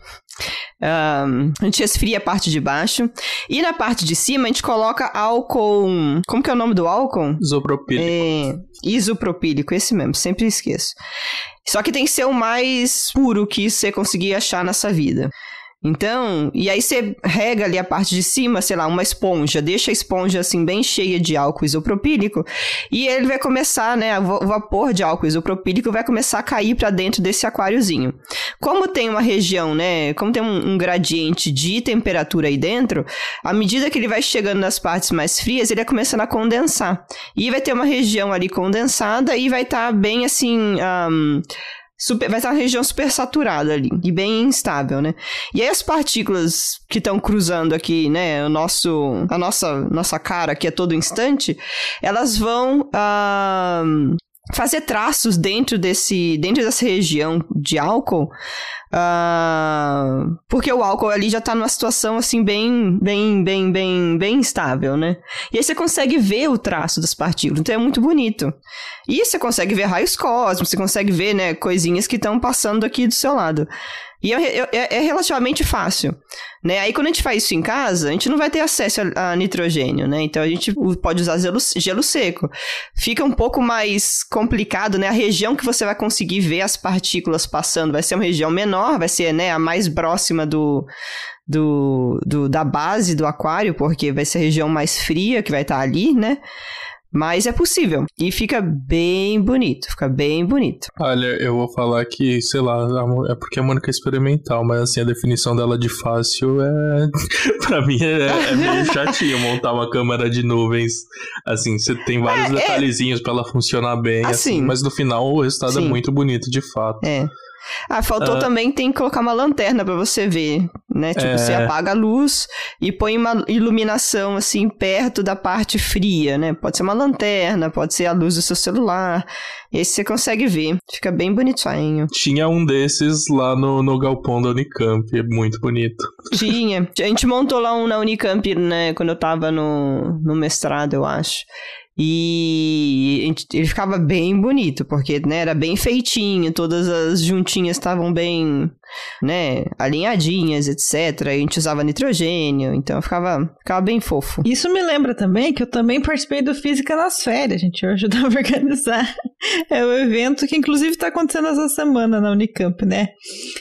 Ahn, a gente resfria a parte de baixo. E na parte de cima, a gente coloca álcool. Como que é o nome do álcool? Isopropílico. É, isopropílico, esse mesmo, sempre esqueço. Só que tem que ser o mais puro que você conseguir achar nessa vida. Então, e aí você rega ali a parte de cima, sei lá, uma esponja, deixa a esponja assim bem cheia de álcool isopropílico, e ele vai começar, né, o vapor de álcool isopropílico vai começar a cair para dentro desse aquáriozinho. Como tem uma região, né, como tem um, um gradiente de temperatura aí dentro, à medida que ele vai chegando nas partes mais frias, ele vai começando a condensar. E vai ter uma região ali condensada e vai estar bem assim. ahn, super- vai estar uma região super saturada ali e bem instável, né? E aí as partículas que estão cruzando aqui, né, o nosso, a nossa, nossa cara aqui a todo instante, elas vão ahn, fazer traços dentro desse, dentro dessa região de álcool, ah, porque o álcool ali já tá numa situação assim bem, bem, bem, bem, bem instável, né? E aí você consegue ver o traço das partículas, então é muito bonito. E você consegue ver raios cósmicos, você consegue ver, né, coisinhas que estão passando aqui do seu lado. E é, é, é, relativamente fácil, né? Aí quando a gente faz isso em casa, a gente não vai ter acesso a, a nitrogênio, né? Então a gente pode usar gelo, gelo, seco. Fica um pouco mais complicado, né? A região que você vai conseguir ver as partículas passando vai ser uma região menor, vai ser, né, a mais próxima do, do, do da base do aquário, porque vai ser a região mais fria que vai estar ali, né? Mas é possível. E fica bem bonito. Fica bem bonito. Olha, eu vou falar que, sei lá, é porque a Mônica é experimental, mas assim, a definição dela de fácil é. *laughs* pra mim é, é meio *laughs* chatinho montar uma câmera de nuvens. Assim, você tem vários é, é. detalhezinhos é... para ela funcionar bem, assim, assim, mas no final o resultado é Sim. é muito bonito de fato. É. Ah, faltou uh, também, tem que colocar uma lanterna para você ver, né? Tipo, é... você apaga a luz e põe uma iluminação, assim, perto da parte fria, né? Pode ser uma lanterna, pode ser a luz do seu celular. Esse você consegue ver. Fica bem bonitinho. Tinha um desses lá no, no galpão da Unicamp, é muito bonito. Tinha. A gente montou lá um na Unicamp, né? Quando eu tava no, no mestrado, eu acho. E ele ficava bem bonito, porque né, era bem feitinho, todas as juntinhas estavam bem né, alinhadinhas, etc. E a gente usava nitrogênio, então ficava, ficava bem fofo. Isso me lembra também que eu também participei do Física nas Férias, gente. Eu ajudava *laughs* a organizar. É o evento que, inclusive, está acontecendo essa semana na Unicamp, né?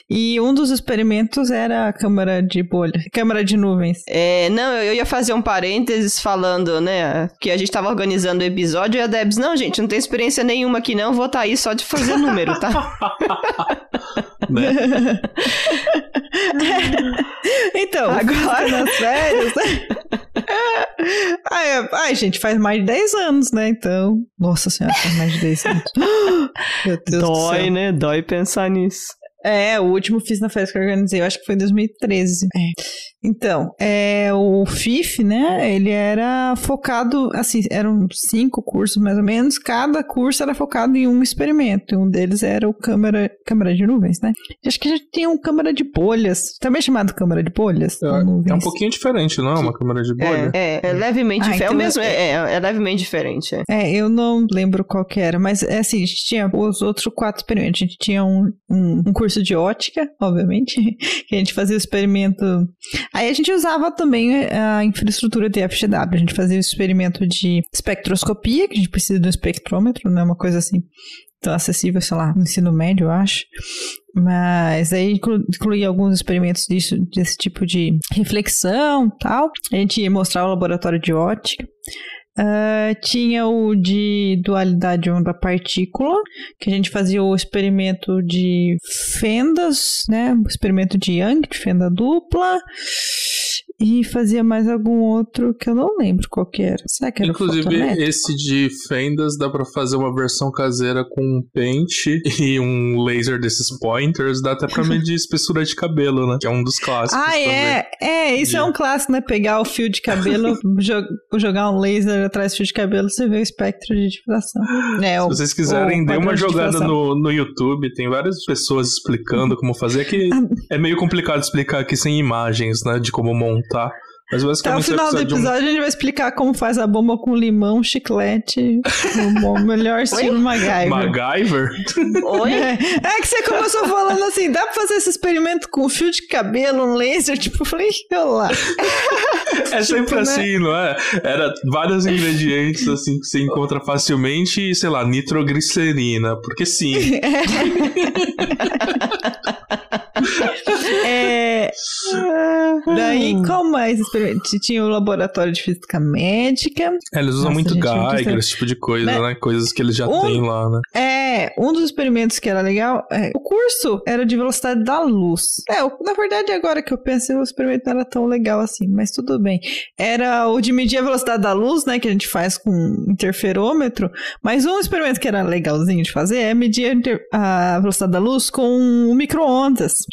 E um dos experimentos era a câmara de bolha, câmara de nuvens. É, não, eu ia fazer um parênteses falando, né, que a gente estava organizando o episódio e a Debs, não, gente, não tem experiência nenhuma aqui não, vou estar tá aí só de fazer número, tá? *laughs* né? *laughs* *laughs* então, agora nas férias, *laughs* ai, ai, gente, faz mais de 10 anos, né? Então, nossa senhora, faz mais de 10 anos. *gasps* Meu Deus Dói, né? Dói pensar nisso. É, o último fiz na festa que eu organizei, eu acho que foi em 2013. É. Então, é, o FIF, né, ele era focado, assim, eram cinco cursos mais ou menos, cada curso era focado em um experimento, um deles era o câmera, câmera de nuvens, né? Acho que a gente tinha um câmera de bolhas, também chamado câmera de bolhas. É, é um pouquinho diferente, não é uma câmera de bolha? É, é, é levemente ah, diferente, então, é, mesmo, é, é, é, levemente diferente. É. é, eu não lembro qual que era, mas é assim, a gente tinha os outros quatro experimentos, a gente tinha um, um, um curso de ótica, obviamente, *laughs* que a gente fazia o experimento Aí a gente usava também eh, a infraestrutura de FGW. A gente fazia o experimento de espectroscopia, que a gente precisa de um espectrômetro, não é uma coisa assim tão acessível, sei lá, no ensino médio, eu acho. Mas aí inclu incluía alguns experimentos disso, desse tipo de reflexão tal. A gente ia mostrar o laboratório de ótica. Uh, tinha o de dualidade onda-partícula, que a gente fazia o experimento de fendas, né? O experimento de Young, de fenda dupla. E fazia mais algum outro que eu não lembro qual que era. Será que era Inclusive, esse de fendas dá para fazer uma versão caseira com um pente *laughs* e um laser desses pointers. Dá até pra *laughs* medir espessura de cabelo, né? Que é um dos clássicos. Ah, é. É, isso de... é um clássico, né? Pegar o fio de cabelo, *laughs* jogar um laser atrás do fio de cabelo, você vê o espectro de difração. É, Se vocês quiserem, dê uma jogada no, no YouTube. Tem várias pessoas explicando como fazer, que é meio complicado explicar aqui sem imagens, né? De como montar tá? Mas Até o final do episódio um... a gente vai explicar como faz a bomba com limão, chiclete, *laughs* o melhor estilo MacGyver. MacGyver? Oi? É, é, que você começou falando assim, dá pra fazer esse experimento com fio de cabelo, um laser, tipo, eu falei, lá. *laughs* É sempre tipo, né? assim, não é? Era vários ingredientes, assim, que você encontra facilmente e, sei lá, nitroglicerina, porque sim. *laughs* é... Daí, qual mais experimento? Tinha o laboratório de física médica. É, eles usam Nossa, muito Geiger, esse tipo de coisa, né? né? Coisas que eles já um, têm lá, né? É, um dos experimentos que era legal, é, o curso era de velocidade da luz. É, na verdade, agora que eu penso, o experimento não era tão legal assim, mas tudo bem. Era o de medir a velocidade da luz, né, que a gente faz com interferômetro, mas um experimento que era legalzinho de fazer é medir a velocidade da luz com o micro-ondas.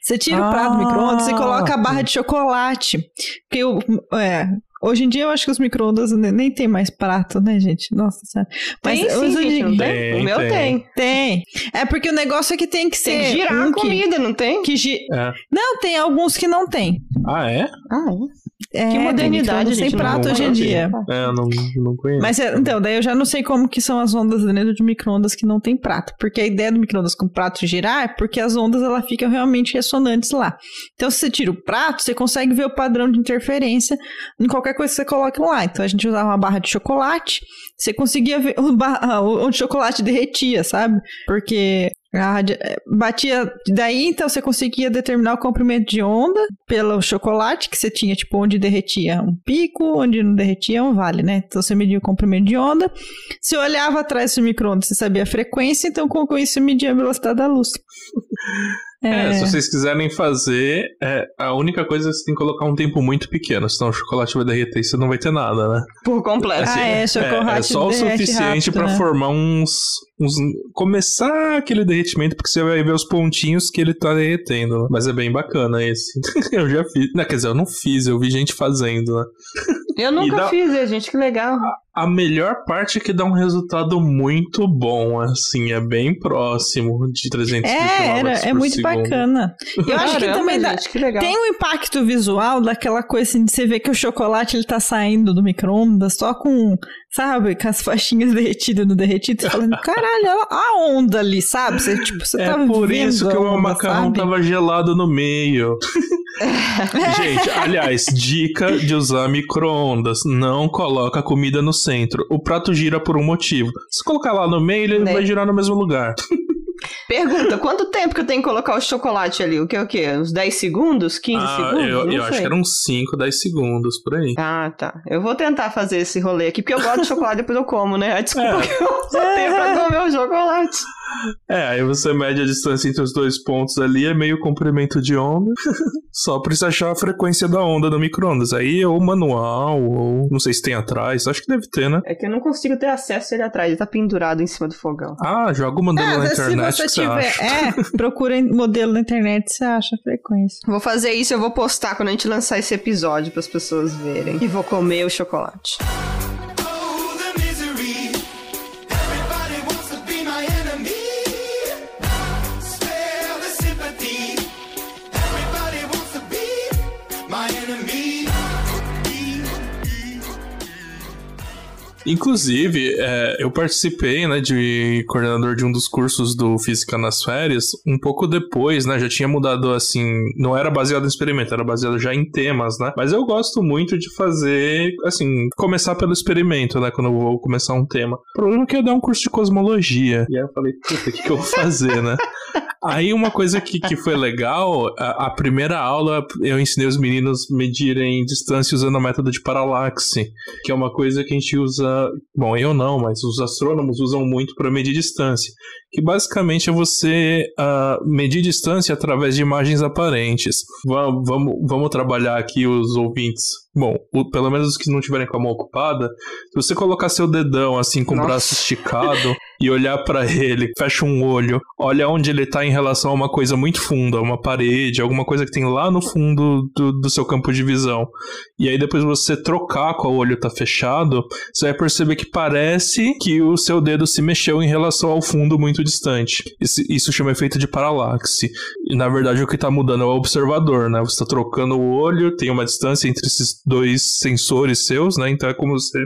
Você tira ah, o prato do micro-ondas e coloca a barra de chocolate. Porque o, é, Hoje em dia eu acho que os micro-ondas ne- nem tem mais prato, né, gente? Nossa senhora. Mas Tem sim, gente, não tem? Tem, O meu tem. tem. Tem. É porque o negócio é que tem que ser. Tem que girar um a comida, não tem? Que, que gi- É. Não, tem alguns que não tem. Ah, é? Ah, É, Que tem modernidade, sem prato hoje em dia. É, eu não, não conheço. Mas é- então, daí eu já não sei como que são as ondas dentro de micro-ondas que não tem prato. Porque a ideia do micro-ondas com prato girar é porque as ondas ela ficam realmente ressonantes lá. Então, se você tira o prato, você consegue ver o padrão de interferência em qualquer coisa que você coloque lá. Então, a gente usava uma barra de chocolate, você conseguia ver *laughs* onde o chocolate derretia, sabe? Porque eh, batia daí, então você conseguia determinar o comprimento de onda pelo chocolate, que você tinha, tipo, onde derretia um pico, onde não derretia um vale, né? Então você media o comprimento de onda. Se olhava atrás do micro-ondas, você sabia a frequência, então com isso você media a velocidade da luz. *laughs* É, se vocês quiserem fazer, é, a única coisa é que você tem que colocar um tempo muito pequeno, senão o chocolate vai derreter e você não vai ter nada, né? por completo. Ah, é, chocolate é só o suficiente pra né? formar uns, uns. Começar aquele derretimento, porque você vai ver os pontinhos que ele tá derretendo. Mas é bem bacana esse. *laughs* eu já fiz. Não, quer dizer, eu não fiz, eu vi gente fazendo, né? Eu nunca dá- fiz, é, gente, que legal. A melhor parte é que dá um resultado muito bom, assim, é bem próximo de 300 É, era, é muito segundo. bacana. Eu acho que também dá, gente, que legal. Tem um impacto visual daquela coisa assim, de você ver que o chocolate ele tá saindo do micro-ondas só com, sabe, com as faixinhas *laughs* derretidas no derretido, falando, caralho, olha a onda ali, sabe? Você, tipo, você É tava por isso que o onda, macarrão sabe? tava gelado no meio. *laughs* Gente, aliás, dica de usar micro-ondas. Não coloca a comida no centro. O prato gira por um motivo. Se colocar lá no meio, ele Né? vai girar no mesmo lugar. Pergunta, quanto tempo que eu tenho que colocar o chocolate ali? O que, o que? Uns 10 segundos? 15 Ah, segundos? eu, eu acho que eram uns 5, 10 segundos por aí. Ah, tá. Eu vou tentar fazer esse rolê aqui, porque eu gosto de chocolate *laughs* depois eu como, né? Desculpa É. que eu só tenho pra comer o chocolate. É, aí você mede a distância entre os dois pontos ali, é meio comprimento de onda. *laughs* Só precisa achar a frequência da onda no micro-ondas. Aí ou manual, ou não sei se tem atrás. Acho que deve ter, né? É que eu não consigo ter acesso a ele atrás, ele tá pendurado em cima do fogão. Ah, joga o modelo É, na se internet. você que você tiver, acha. é, *laughs* procura em modelo na internet, você acha a frequência. Vou fazer isso, eu vou postar quando a gente lançar esse episódio para as pessoas verem. E vou comer o chocolate. Inclusive, é, eu participei, né, de coordenador de um dos cursos do Física nas Férias, um pouco depois, né, já tinha mudado, assim, não era baseado em experimento, era baseado já em temas, né, mas eu gosto muito de fazer, assim, começar pelo experimento, né, quando eu vou começar um tema. O problema é que ia dar um curso de cosmologia, e aí eu falei, puta, o que, que eu vou fazer, né? Aí uma coisa que, que foi legal, a, a primeira aula eu ensinei os meninos medirem distância usando o método de paralaxe, que é uma coisa que a gente usa, bom, eu não, mas os astrônomos usam muito para medir distância, que basicamente é você ah, medir distância através de imagens aparentes. Va- Vamos, vamos trabalhar aqui os ouvintes. Bom, o- pelo menos os que não tiverem com a mão ocupada, se você colocar seu dedão assim com o Nossa. braço esticado e olhar pra ele, fecha um olho, olha onde ele tá em relação a uma coisa muito funda, uma parede, alguma coisa que tem lá no fundo do, do seu campo de visão. E aí depois você trocar com o olho tá fechado, você vai perceber que parece que o seu dedo se mexeu em relação ao fundo muito distante. Isso, isso chama efeito de paralaxe. E na verdade o que tá mudando é o observador, né? Você tá trocando o olho, tem uma distância entre esses dois sensores seus, né? Então é como você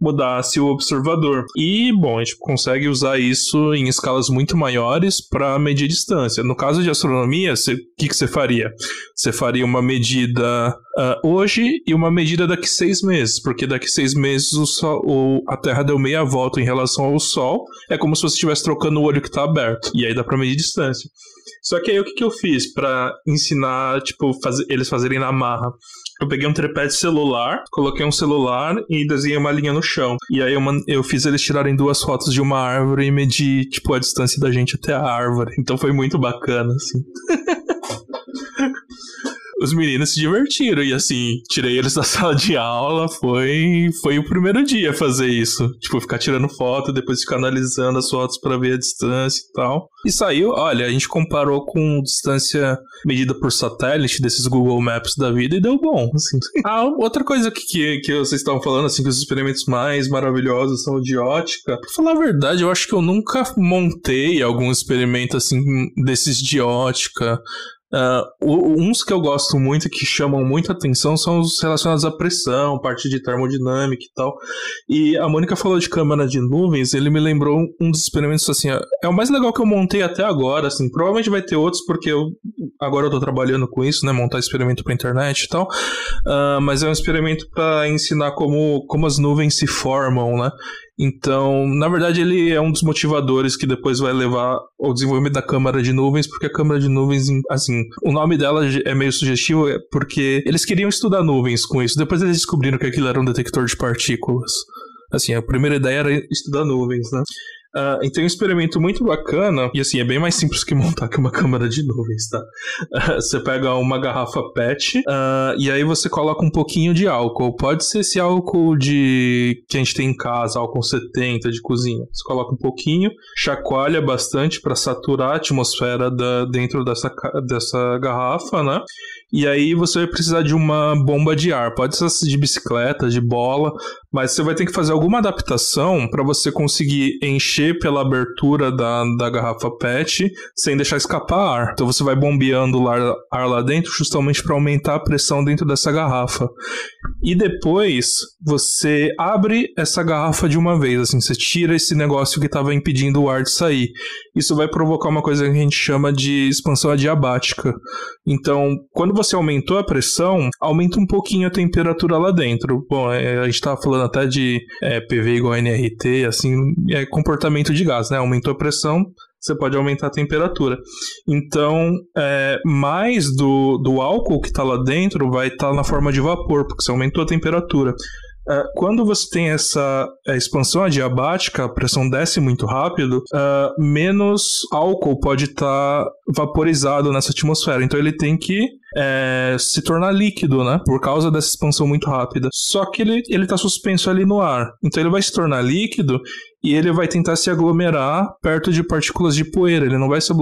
mudasse o observador. E, bom, a gente consegue usar isso em escalas muito maiores para medir distância. No caso de astronomia, o que, que você faria? Você faria uma medida ah, hoje e uma medida daqui seis meses, porque daqui seis meses o sol, o- a Terra deu meia volta em relação ao Sol. É como se você estivesse trocando o olho que está aberto. E aí dá para medir distância. Só que aí o que, que eu fiz para ensinar, tipo, fazer, eles fazerem na marra? Eu peguei um tripé de celular, coloquei um celular e desenhei uma linha no chão. E aí eu, eu fiz eles tirarem duas fotos de uma árvore e medir, tipo, a distância da gente até a árvore. Então foi muito bacana, assim. *laughs* os meninos se divertiram. E assim, tirei eles da *laughs* sala de aula. Foi, foi o primeiro dia fazer isso. Tipo, ficar tirando foto, depois ficar analisando as fotos para ver a distância e tal. E saiu, olha, a gente comparou com distância medida por satélite desses Google Maps da vida e deu bom. Assim. *laughs* Ah, outra coisa que, que, que vocês estavam falando, assim, que os experimentos mais maravilhosos são de ótica. Pra falar a verdade, eu acho que eu nunca montei algum experimento assim desses de ótica. Uh, uns que eu gosto muito, que chamam muita atenção, são os relacionados à pressão, parte de termodinâmica e tal. E a Mônica falou de câmara de nuvens, ele me lembrou um dos experimentos, assim, é o mais legal que eu montei até agora, assim, provavelmente vai ter outros, porque eu agora eu tô trabalhando com isso, né, montar experimento pra internet e tal, uh, mas é um experimento para ensinar como, como as nuvens se formam, né, então, na verdade, ele é um dos motivadores que depois vai levar ao desenvolvimento da câmara de nuvens, porque a câmara de nuvens, assim, o nome dela é meio sugestivo, é porque eles queriam estudar nuvens com isso. Depois eles descobriram que aquilo era um detector de partículas. Assim, a primeira ideia era estudar nuvens, né? Uh, então é um experimento muito bacana, e assim, é bem mais simples que montar que uma câmera de nuvens, tá? Uh, *laughs* você pega uma garrafa PET uh, e aí você coloca um pouquinho de álcool. Pode ser esse álcool de que a gente tem em casa, álcool 70 de cozinha. Você coloca um pouquinho, chacoalha bastante para saturar a atmosfera da, dentro dessa, dessa garrafa, né? E aí você vai precisar de uma bomba de ar. Pode ser de bicicleta, de bola, mas você vai ter que fazer alguma adaptação para você conseguir encher pela abertura da, da garrafa PET sem deixar escapar ar. Então você vai bombeando ar, ar lá dentro justamente para aumentar a pressão dentro dessa garrafa. E depois você abre essa garrafa de uma vez, assim, você tira esse negócio que estava impedindo o ar de sair. Isso vai provocar uma coisa que a gente chama de expansão adiabática. Então, quando você aumentou a pressão, aumenta um pouquinho a temperatura lá dentro. Bom, é, a gente estava falando até de é, PV igual a NRT, assim, é comportamento de gás, né? Aumentou a pressão, você pode aumentar a temperatura. Então, é, mais do, do álcool que está lá dentro vai estar tá na forma de vapor, porque você aumentou a temperatura. Uh, quando você tem essa é, expansão adiabática, a pressão desce muito rápido, uh, menos álcool pode estar tá vaporizado nessa atmosfera. Então ele tem que é, se tornar líquido, né? Por causa dessa expansão muito rápida. Só que ele, ele tá suspenso ali no ar. Então ele vai se tornar líquido e ele vai tentar se aglomerar perto de partículas de poeira. Ele não vai se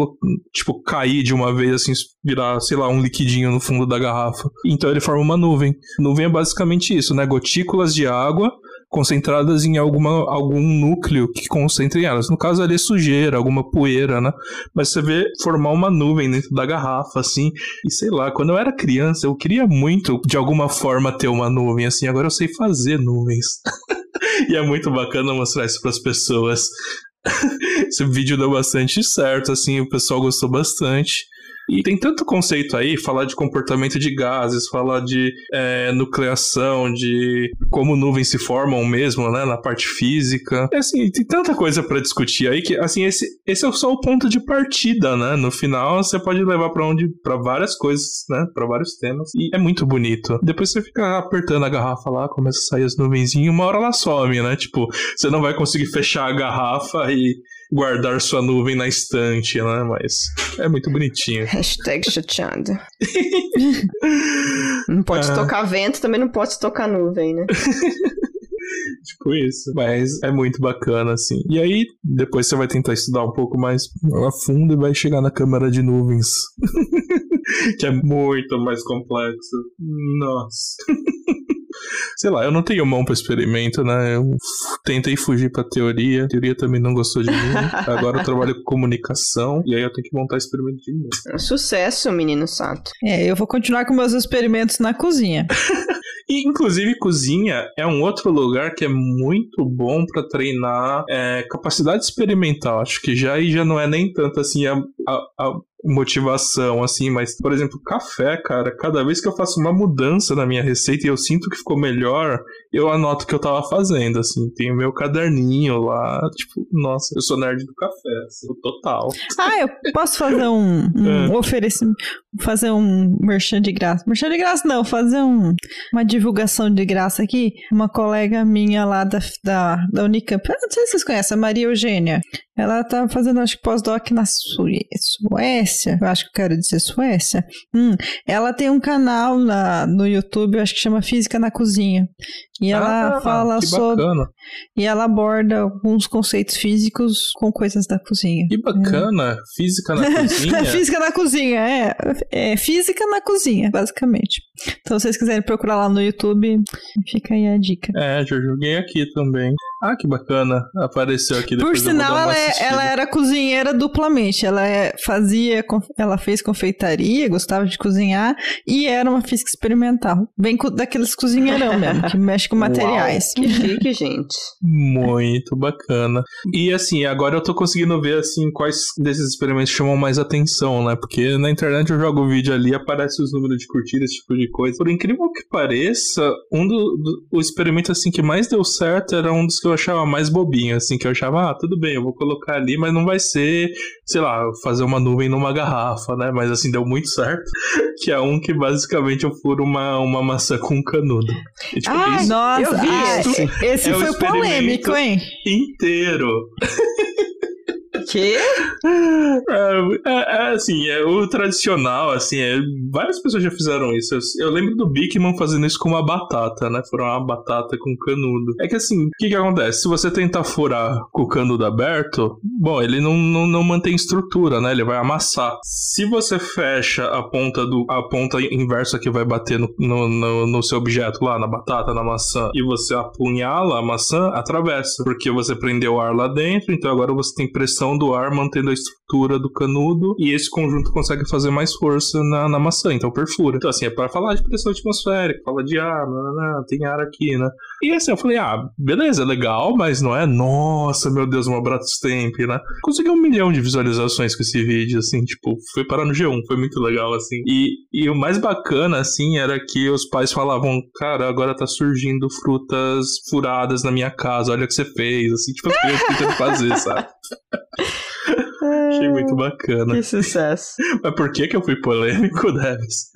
tipo cair de uma vez assim, virar, sei lá, um liquidinho no fundo da garrafa. Então ele forma uma nuvem. Nuvem é basicamente isso, né? Gotículas de água concentradas em alguma, algum núcleo que concentre elas. No caso ali é sujeira, alguma poeira, né? Mas você vê formar uma nuvem dentro da garrafa, assim. E sei lá, quando eu era criança, eu queria muito, de alguma forma, ter uma nuvem, assim. Agora eu sei fazer nuvens. *laughs* e é muito bacana mostrar isso para as pessoas. *laughs* Esse vídeo deu bastante certo, assim, o pessoal gostou bastante. E tem tanto conceito aí, falar de comportamento de gases, falar de é, nucleação, de como nuvens se formam mesmo, né, na parte física. É assim, tem tanta coisa para discutir aí que, assim, esse, esse é só o ponto de partida, né? No final, você pode levar para onde, para várias coisas, né, para vários temas. E é muito bonito. Depois você fica apertando a garrafa lá, começa a sair as nuvenzinhas, uma hora ela some, né? Tipo, você não vai conseguir fechar a garrafa e guardar sua nuvem na estante, né? Mas é muito bonitinho. Hashtag chateado. *laughs* não pode ah. tocar vento, também não pode tocar nuvem, né? *laughs* tipo isso. Mas é muito bacana, assim. E aí, depois você vai tentar estudar um pouco mais a fundo e vai chegar na câmara de nuvens. *laughs* que é muito mais complexo. Nossa. Sei lá, eu não tenho mão para experimento, né? Eu tentei fugir pra teoria. A teoria também não gostou de mim. Agora eu trabalho com comunicação. E aí eu tenho que montar experimento de novo. É sucesso, menino Sato. É, eu vou continuar com meus experimentos na cozinha. *laughs* E, inclusive, cozinha é um outro lugar que é muito bom para treinar é, capacidade experimental. Acho que já aí já não é nem tanto assim a, a, a motivação, assim, mas, por exemplo, café, cara, cada vez que eu faço uma mudança na minha receita e eu sinto que ficou melhor, eu anoto o que eu tava fazendo, assim, tem o meu caderninho lá, tipo, nossa, eu sou nerd do café, assim, total. Ah, eu posso fazer um, um *laughs* é. oferecimento, fazer um merchan de graça. Merchan de graça não, fazer um, uma divulgação de graça aqui. Uma colega minha lá da, da, da Unicamp, não sei se vocês conhecem, a Maria Eugênia. Ela tá fazendo, acho que, pós-doc na Sué- Suécia. Eu acho que eu quero dizer Suécia. Hum, ela tem um canal na, no YouTube, acho que chama Física na Cozinha. E ela Ah, fala sobre. bacana. E ela aborda alguns conceitos físicos com coisas da cozinha. Que bacana. Física na *laughs* cozinha. física na cozinha, é, é. Física na cozinha, basicamente. Então, se vocês quiserem procurar lá no YouTube, fica aí a dica. É, já joguei aqui também. Ah, que bacana. Apareceu aqui Por depois dar sinal, ela, é- ela era cozinheira duplamente. Ela é- fazia, ela fez confeitaria, gostava de cozinhar e era uma física experimental. Bem daqueles cozinheirão mesmo, que mexe *laughs* com materiais. Que chique, gente. Muito bacana. E assim, agora eu tô conseguindo ver assim quais desses experimentos chamam mais atenção, né? Porque na internet eu jogo o vídeo ali, aparece os números de curtidas, esse tipo de coisa. Por incrível que pareça, um do, do- o experimento assim que mais deu certo era um dos que eu achava mais bobinho, assim, que eu achava, ah, tudo bem, eu vou colocar ali, mas não vai ser, sei lá, fazer uma nuvem numa garrafa, né? Mas assim, deu muito certo. *laughs* Que é um que basicamente eu furo uma, uma maçã com um canudo. E, tipo, Ah, isso Nossa, Eu vi ah, esse. esse É foi polêmico, hein? inteiro. *laughs* Que? É, é, é, assim, é o tradicional, assim, é, várias pessoas já fizeram isso. Eu, eu lembro do Bigman fazendo isso com uma batata, né? Foram uma batata com canudo. É que assim, o que que acontece? Se você tentar furar com o canudo aberto, bom, ele não, não, não mantém estrutura, né? Ele vai amassar. Se você fecha a ponta do a ponta inversa que vai bater no, no, no, no seu objeto lá, na batata, na maçã, e você apunhala a maçã, atravessa. Porque você prendeu o ar lá dentro, então agora você tem pressão do ar mantendo a estrutura do canudo e esse conjunto consegue fazer mais força na, na maçã, então perfura. Então, assim, é para falar de pressão atmosférica, fala de ar, não, não, tem ar aqui, né? E assim, eu falei, ah, beleza, é legal, mas não é, nossa, meu Deus, uma Brastemp, né? Consegui um milhão de visualizações com esse vídeo, assim, tipo, foi parar no G1, foi muito legal, assim. E, e o mais bacana, assim, era que os pais falavam, cara, agora tá surgindo frutas furadas na minha casa, olha o que você fez, assim, tipo, crianças tentando fazer, sabe? Achei muito bacana. Que sucesso. Mas por que que eu fui polêmico, Deves?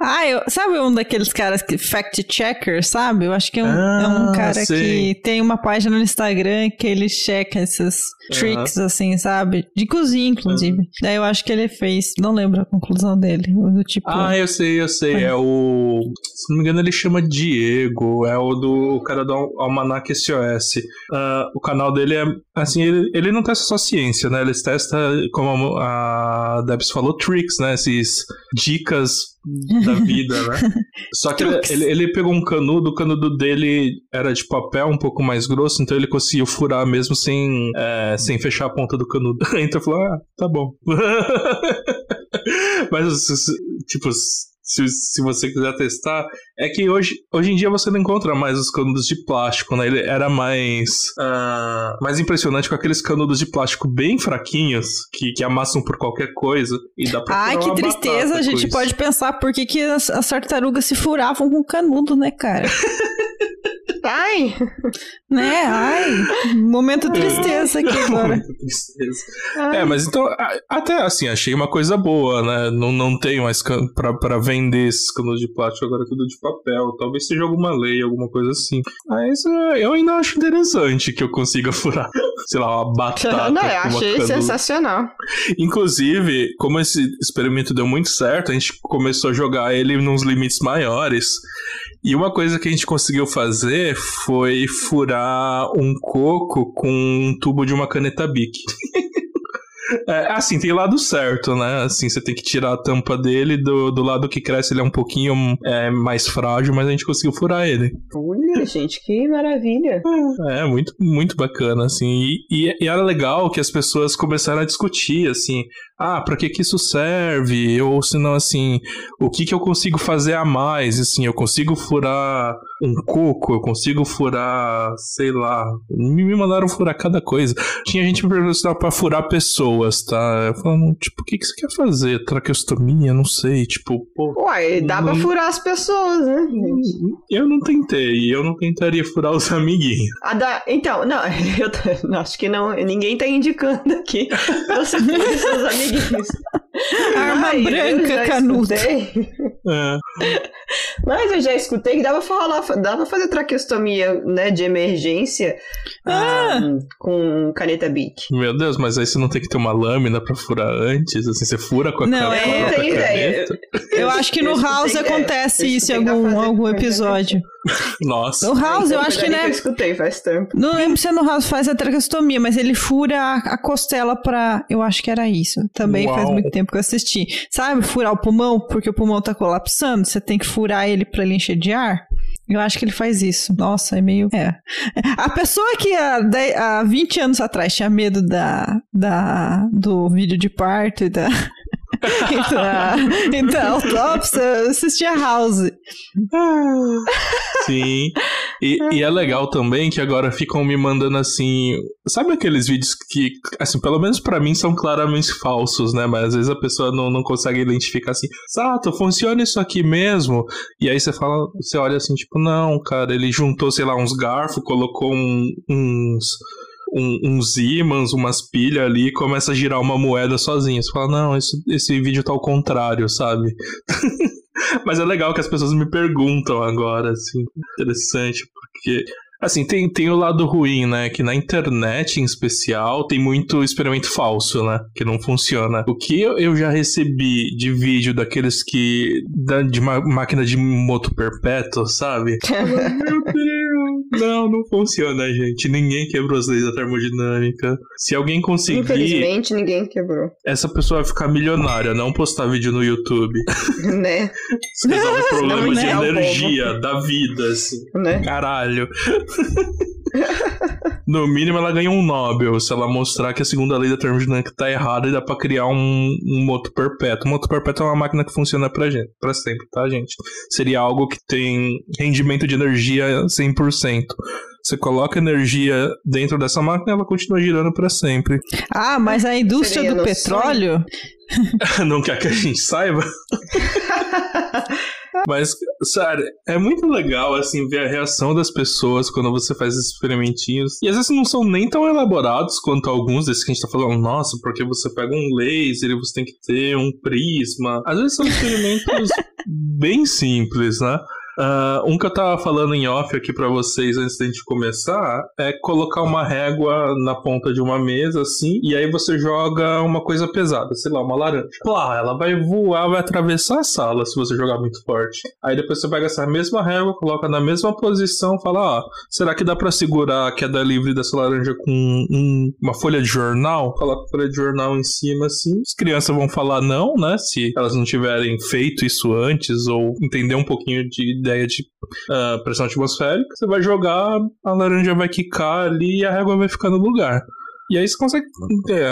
Ah, eu, sabe um daqueles caras que fact-checker, sabe? Eu acho que é um, é um Ah, cara sei. que tem uma página no Instagram que ele checa esses tricks, assim, sabe? De cozinha, inclusive. Daí eu acho que ele fez, não lembro a conclusão dele, do tipo... Ah, eu sei, eu sei. É o. Se não me engano, ele chama Diego. É o do o cara do Al- Almanac SOS. Ah, o canal dele é. Assim, ele, ele não testa só ciência, né? Ele testa, como a Debs falou, tricks, né? Esses dicas da vida, né? *laughs* Só que ele, ele, ele pegou um canudo, o canudo dele era de papel um pouco mais grosso, então ele conseguiu furar mesmo sem, é, sem fechar a ponta do canudo. *laughs* Então falei, ah, tá bom. *laughs* Mas, tipo, se, se você quiser testar, é que hoje, hoje em dia você não encontra mais os canudos de plástico, né? Ele era mais, ah, mais impressionante com aqueles canudos de plástico bem fraquinhos, que, que amassam por qualquer coisa e dá pra Ai, que tristeza, a gente pode pensar por que, que as, as tartarugas se furavam com canudo, né, cara? *laughs* Ai! né? Ai, momento tristeza aqui agora. Muita tristeza. ai. É, mas então, a- até assim, achei uma coisa boa, né? Não, não tem mais pra, pra vender esses canudos de plástico, agora é tudo de papel. Talvez seja alguma lei, alguma coisa assim. Mas é, eu ainda acho interessante que eu consiga *laughs* furar, sei lá, uma batata. Não, eu com uma achei sensacional. Inclusive, como esse experimento deu muito certo, a gente começou a jogar ele nos limites maiores. E uma coisa que a gente conseguiu fazer foi furar um coco com um tubo de uma caneta Bic. *laughs* É, assim, tem lado certo, né? Assim, você tem que tirar a tampa dele, do, do lado que cresce ele é um pouquinho é, mais frágil, mas a gente conseguiu furar ele. Olha, *laughs* gente, que maravilha. É, muito, muito bacana, assim. E, e, e era legal que as pessoas começaram a discutir, assim, ah, pra que que isso serve? Ou se não, assim, o que que eu consigo fazer a mais? Assim, eu consigo furar um coco, eu consigo furar, sei lá, me mandaram furar cada coisa. Tinha gente me perguntando se dava pra furar pessoas, tá? Eu falando, tipo, o que que você quer fazer? Traqueostomia? Não sei, tipo, pô... Uai, dá pra Não. furar as pessoas, né? Eu não tentei, eu não tentaria furar os amiguinhos. A da... Então, não, *laughs* eu acho que não, ninguém tá indicando aqui. *laughs* Você fura seus amiguinhos. Arma Ai, eu branca, canudo. escutei. *laughs* É. Mas eu já escutei que dava pra falar, dava pra fazer traqueostomia, né, de emergência Ah. ah, com caneta Bic. Meu Deus, mas aí você não tem que ter uma lâmina pra furar antes? Assim, você fura com a Não, ca- é- com a Eu não própria tenho ideia. caneta? Eu acho que no Eu House que é- acontece eu isso em que algum, algum episódio. Nossa. No House, eu Então, acho foi que, né? eu escutei faz tempo. Não lembro se é no House faz a traqueostomia, mas ele fura a, a costela pra. Eu acho que era isso. Também faz Uau. muito tempo que eu assisti. Sabe, furar o pulmão, porque o pulmão tá colapsando, você tem que furar ele pra ele encher de ar. Eu acho que ele faz isso. Nossa, é meio. É. A pessoa que há, 10 há 20 anos atrás tinha medo da, da, do vídeo de parto e da. E da, e da autópsia, assistia House. Sim. E, e é legal também que agora ficam me mandando assim. Sabe aqueles vídeos que, assim, pelo menos pra mim são claramente falsos, né? Mas às vezes a pessoa não, não consegue identificar assim. Exato, funciona isso aqui mesmo. E aí você fala, você olha assim, tipo, não, cara, ele juntou, sei lá, uns garfos, colocou um- uns. Um- uns ímãs, umas pilhas ali e começa a girar uma moeda sozinho. Você fala, não, esse, esse vídeo tá ao contrário, sabe? *laughs* Mas é legal que as pessoas me perguntam agora, assim, interessante, porque. Assim, tem, tem o lado ruim, né? Que na internet, em especial, tem muito experimento falso, né? Que não funciona. O que eu, já recebi de vídeo daqueles que. da- de ma- máquina de moto perpétuo, sabe? *laughs* Meu Deus! Não, não funciona, gente. Ninguém quebrou as leis da termodinâmica. Se alguém conseguir, Infelizmente, ninguém quebrou, essa pessoa vai ficar milionária, não postar vídeo no YouTube. *laughs* né? Isso resolve problemas de né, o energia, da vida, assim. né? Caralho. *laughs* No mínimo, ela ganha um Nobel se ela mostrar que a segunda lei da termodinâmica tá errada e dá pra criar um, um moto perpétuo. Um moto perpétuo é uma máquina que funciona pra gente, pra sempre, tá, gente? Seria algo que tem rendimento de energia 100%. Você coloca energia dentro dessa máquina, ela continua girando pra sempre. Ah, mas a indústria Seria do petróleo. *laughs* Não quer que a gente saiba? *laughs* Mas, sério, é muito legal, assim, ver a reação das pessoas quando você faz esses experimentinhos. E às vezes não são nem tão elaborados quanto alguns desses que a gente tá falando. Nossa, porque você pega um laser e você tem que ter um prisma. Às vezes são experimentos *laughs* bem simples, né? Ah, um que eu tava falando em off aqui pra vocês antes da gente começar é colocar uma régua na ponta de uma mesa assim, e aí você joga uma coisa pesada, sei lá, uma laranja. Plá, ela vai voar, vai atravessar a sala se você jogar muito forte. Aí depois você pega essa mesma régua, coloca na mesma posição, fala: Ó, será que dá pra segurar a queda livre dessa laranja com um- uma folha de jornal? Coloca a folha de jornal em cima assim. As crianças vão falar não, né? Se elas não tiverem feito isso antes ou entender um pouquinho de ideia de ah, pressão atmosférica, você vai jogar, a laranja vai quicar ali e a régua vai ficar no lugar. E aí você consegue,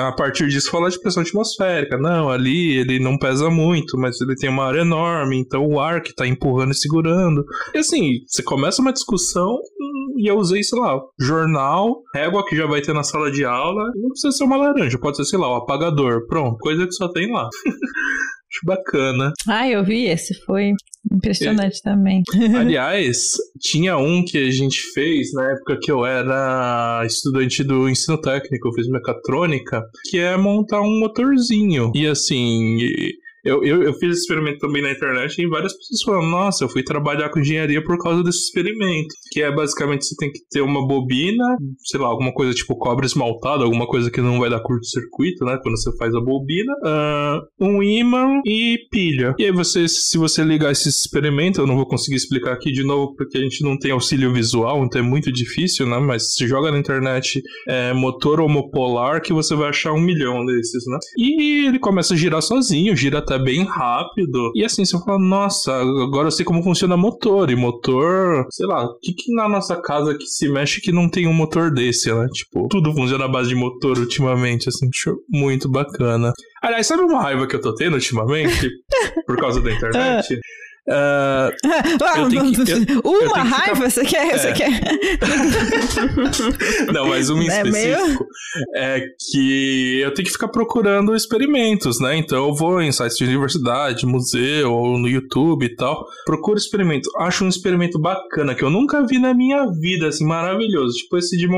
a partir disso, falar de pressão atmosférica. Não, ali ele não pesa muito, mas ele tem uma área enorme, então o ar que tá empurrando e segurando. E assim, você começa uma discussão hum, e eu usei, sei lá, jornal, régua que já vai ter na sala de aula. Não precisa ser uma laranja, pode ser, sei lá, o apagador. Pronto, coisa que só tem lá. *laughs* Bacana. Ah, eu vi esse, foi impressionante também. *laughs* Aliás, tinha um que a gente fez na época que eu era estudante do ensino técnico, eu fiz mecatrônica, que é montar um motorzinho. E assim. Eu, eu, eu fiz esse experimento também na internet e várias pessoas falaram: Nossa, eu fui trabalhar com engenharia por causa desse experimento. Que é basicamente você tem que ter uma bobina, sei lá, alguma coisa tipo cobre esmaltado, alguma coisa que não vai dar curto-circuito, né? Quando você faz a bobina, ah, um ímã e pilha. E aí você, se você ligar esse experimento, eu não vou conseguir explicar aqui de novo porque a gente não tem auxílio visual, então é muito difícil, né? Mas se joga na internet é, motor homopolar que você vai achar um milhão desses, né? E ele começa a girar sozinho, gira até bem rápido. E assim, você fala, nossa, agora eu sei como funciona motor. E motor, sei lá, o que, que na nossa casa que se mexe que não tem um motor desse, né? Tipo, tudo funciona à base de motor ultimamente, assim, muito bacana. Aliás, sabe uma raiva que eu tô tendo ultimamente? *laughs* por causa da internet? Ah, Eu tenho que- eu- eu uma que raiva, ficar- você quer? Você É. quer? *laughs* Não, mas um em É meio- específico é que eu tenho que ficar procurando experimentos, né? Então eu vou em sites de universidade, museu ou no YouTube e tal. Procuro experimento. Acho um experimento bacana que eu nunca vi na minha vida, assim, maravilhoso. Tipo esse de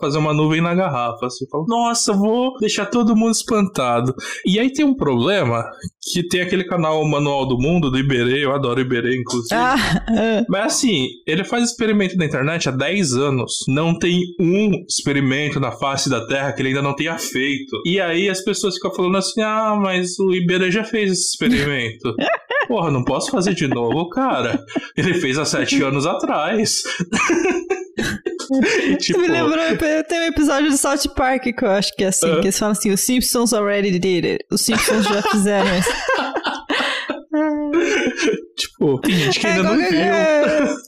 fazer uma nuvem na garrafa, assim. Falo, Nossa, vou deixar todo mundo espantado. E aí tem um problema que tem aquele canal Manual do Mundo, do Iberê, eu adoro Iberê, inclusive. Ah, ah. *laughs* Mas assim, ele faz experimento na internet há 10 anos. Não tem um experimento na face da Terra que ele ainda não tenha feito. E aí as pessoas ficam falando assim: ah, mas o Iberê já fez esse experimento. *laughs* Porra, não posso fazer de novo, cara. Ele fez há 7 anos atrás. *laughs* tipo, Me lembrou, tem um episódio do South Park que eu acho que é assim, Ah. que eles falam assim, os Simpsons already did it. Os Simpsons já fizeram isso. Tipo, tem *laughs* gente que ainda não qualquer- viu. é. *laughs*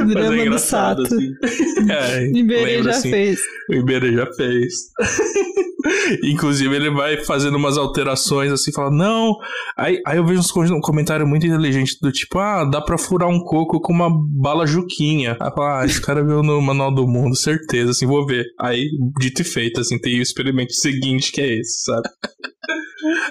Mas é Drama do Sato. assim. É, *laughs* Iberê já assim, fez. O Iberê já fez. Inclusive, ele vai fazendo umas alterações assim, fala, não. Aí, aí eu vejo um comentário muito inteligente do tipo, ah, dá pra furar um coco com uma bala juquinha. Aí fala, ah, esse cara viu no Manual do Mundo, certeza, assim, vou ver. Aí, dito e feito, assim, tem o experimento seguinte que é esse, sabe?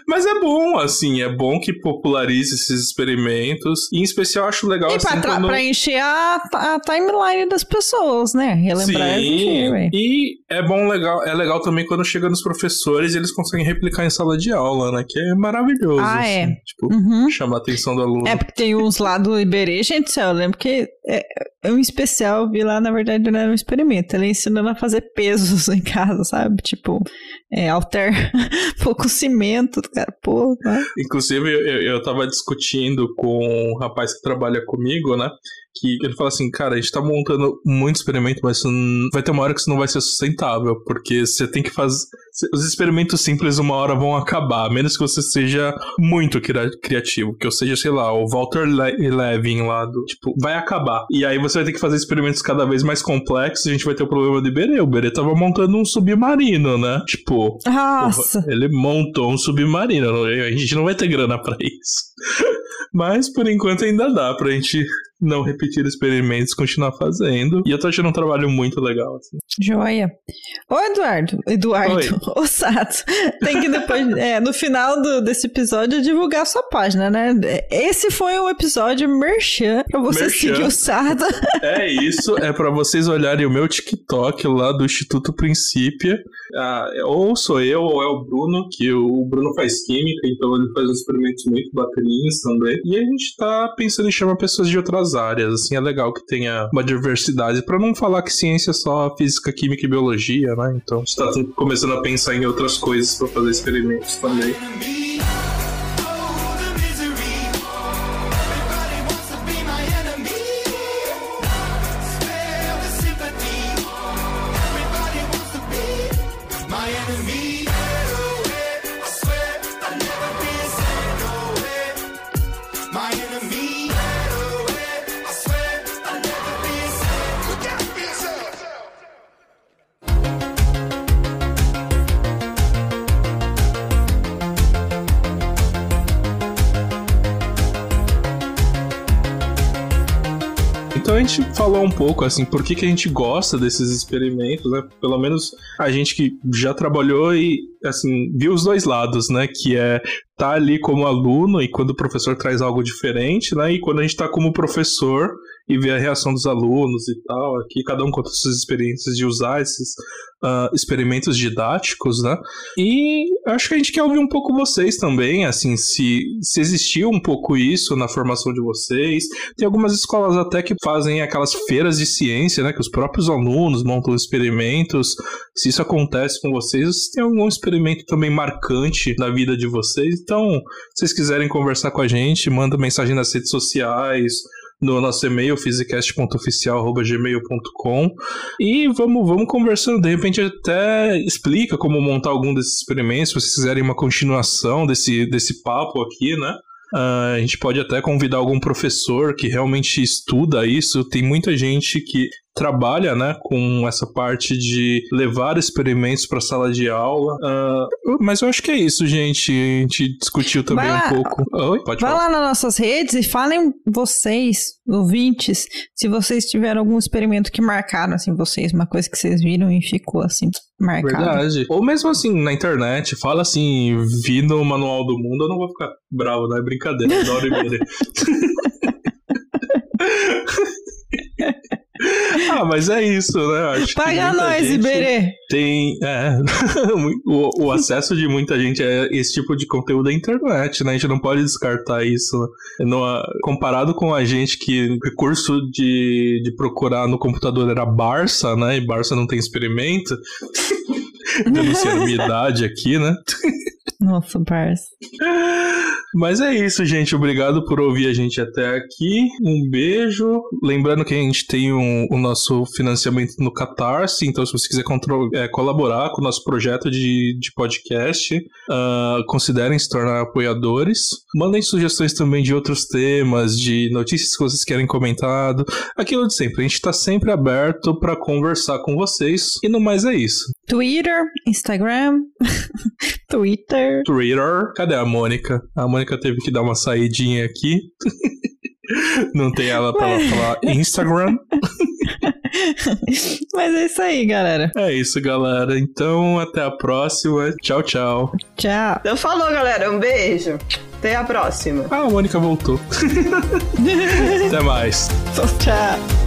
Mas é bom, assim, é bom que popularize esses experimentos. E em especial, eu acho legal E assim, pra, quando... pra encher a, a timeline das pessoas, né? Relembrar e encher, ué. e é bom, legal, é legal também quando chega nos professores e eles conseguem replicar em sala de aula, né? Que é maravilhoso. Ah, assim, é. Tipo, Uhum. chamar a atenção do aluno. É, porque tem uns lá do Iberê, gente eu lembro que é, é um especial, vi lá, na verdade, não era um experimento, ele ensinando a fazer pesos *laughs* em casa, sabe? Tipo, é, alter *laughs* pouco cimento, cara, pô, né? Inclusive, eu, eu tava discutindo com um rapaz que trabalha comigo, né? Que ele fala assim, cara, a gente tá montando muito experimento, mas não- vai ter uma hora que isso não vai ser sustentável, porque você tem que fazer. Os experimentos simples uma hora vão acabar, a menos que você seja muito cria- criativo, que eu seja, sei lá, o Walter Le- Levin lá do. Tipo, vai acabar. E aí você vai ter que fazer experimentos cada vez mais complexos, a gente vai ter o problema do Iberê. O Iberê tava montando um submarino, né? Tipo. Nossa! Ele montou um submarino. A gente não vai ter grana pra isso. *laughs* Mas por enquanto ainda dá pra gente não repetir experimentos, continuar fazendo. E eu tô achando um trabalho muito legal. Assim. Joia. Ô, Eduardo, Eduardo, *laughs* ô Sato, tem que depois, *laughs* é, no final do- desse episódio, divulgar a sua página, né? Esse foi um episódio merchan pra você Merchan. seguir o Sato. É isso, é pra vocês olharem o meu TikTok lá do Instituto Princípia. Ah, ou sou eu, ou é o Bruno, que o Bruno faz química, então ele faz uns experimentos muito bacaninhos também. E a gente tá pensando em chamar pessoas de outras áreas, assim, é legal que tenha uma diversidade, pra não falar que ciência é só física, química e biologia, né? Então gente tá começando a pensar em outras coisas pra fazer experimentos também. Pouco assim, por que, que a gente gosta desses experimentos, né? Pelo menos a gente que já trabalhou e assim, viu os dois lados, né? Que é tá ali como aluno e quando o professor traz algo diferente, né? E quando a gente tá como professor e vê a reação dos alunos e tal, aqui cada um conta suas experiências de usar esses ah, experimentos didáticos, né? E acho que a gente quer ouvir um pouco vocês também, assim, se, se existiu um pouco isso na formação de vocês, tem algumas escolas até que fazem aquelas feiras de ciência, né? Que os próprios alunos montam experimentos. Se isso acontece com vocês, se tem algum experimento também marcante na vida de vocês. Então, se vocês quiserem conversar com a gente, manda mensagem nas redes sociais, no nosso e-mail, physicast.oficial.gmail.com e vamos, vamos conversando. De repente até explica como montar algum desses experimentos, se vocês quiserem uma continuação desse, desse papo aqui, né? Ah, a gente pode até convidar algum professor que realmente estuda isso. Tem muita gente que trabalha, né, com essa parte de levar experimentos para sala de aula. Ah, mas eu acho que é isso, gente. A gente discutiu também lá. um pouco. Oi, pode Vai falar. lá nas nossas redes e falem vocês, ouvintes, se vocês tiveram algum experimento que marcaram, assim, vocês, uma coisa que vocês viram e ficou, assim, marcado. Verdade. Ou mesmo assim, na internet, fala assim, vi no Manual do Mundo, eu não vou ficar bravo, não é brincadeira, eu adoro Iberê. Ah, mas é isso, né? Acho Paga nós, gente Iberê. Tem. É, *laughs* o, o, *laughs* acesso de muita gente a esse tipo de conteúdo da internet, né? A gente não pode descartar isso. No, comparado com a gente que o recurso de, de procurar no computador era Barça, né? E Barça não tem experimento. *laughs* Denunciando minha idade aqui, né? Nossa, parça. Mas é isso, gente. Obrigado por ouvir a gente até aqui. Um beijo. Lembrando que a gente tem um, o nosso financiamento no Catarse, então se você quiser é, colaborar com o nosso projeto de, de podcast, uh, considerem se tornar apoiadores. Mandem sugestões também de outros temas, de notícias que vocês querem comentado. Aquilo de sempre. A gente está sempre aberto para conversar com vocês. E no mais é isso. Twitter, Instagram, *laughs* Twitter. Twitter. Cadê a Mônica? A Mônica teve que dar uma saidinha aqui. *laughs* Não tem ela pra ela falar Instagram. *laughs* Mas é isso aí, galera. É isso, galera. Então, até a próxima. Tchau, tchau. Tchau. Então falou, galera. Um beijo. Até a próxima. Ah, a Mônica voltou. *laughs* até mais. Tchau.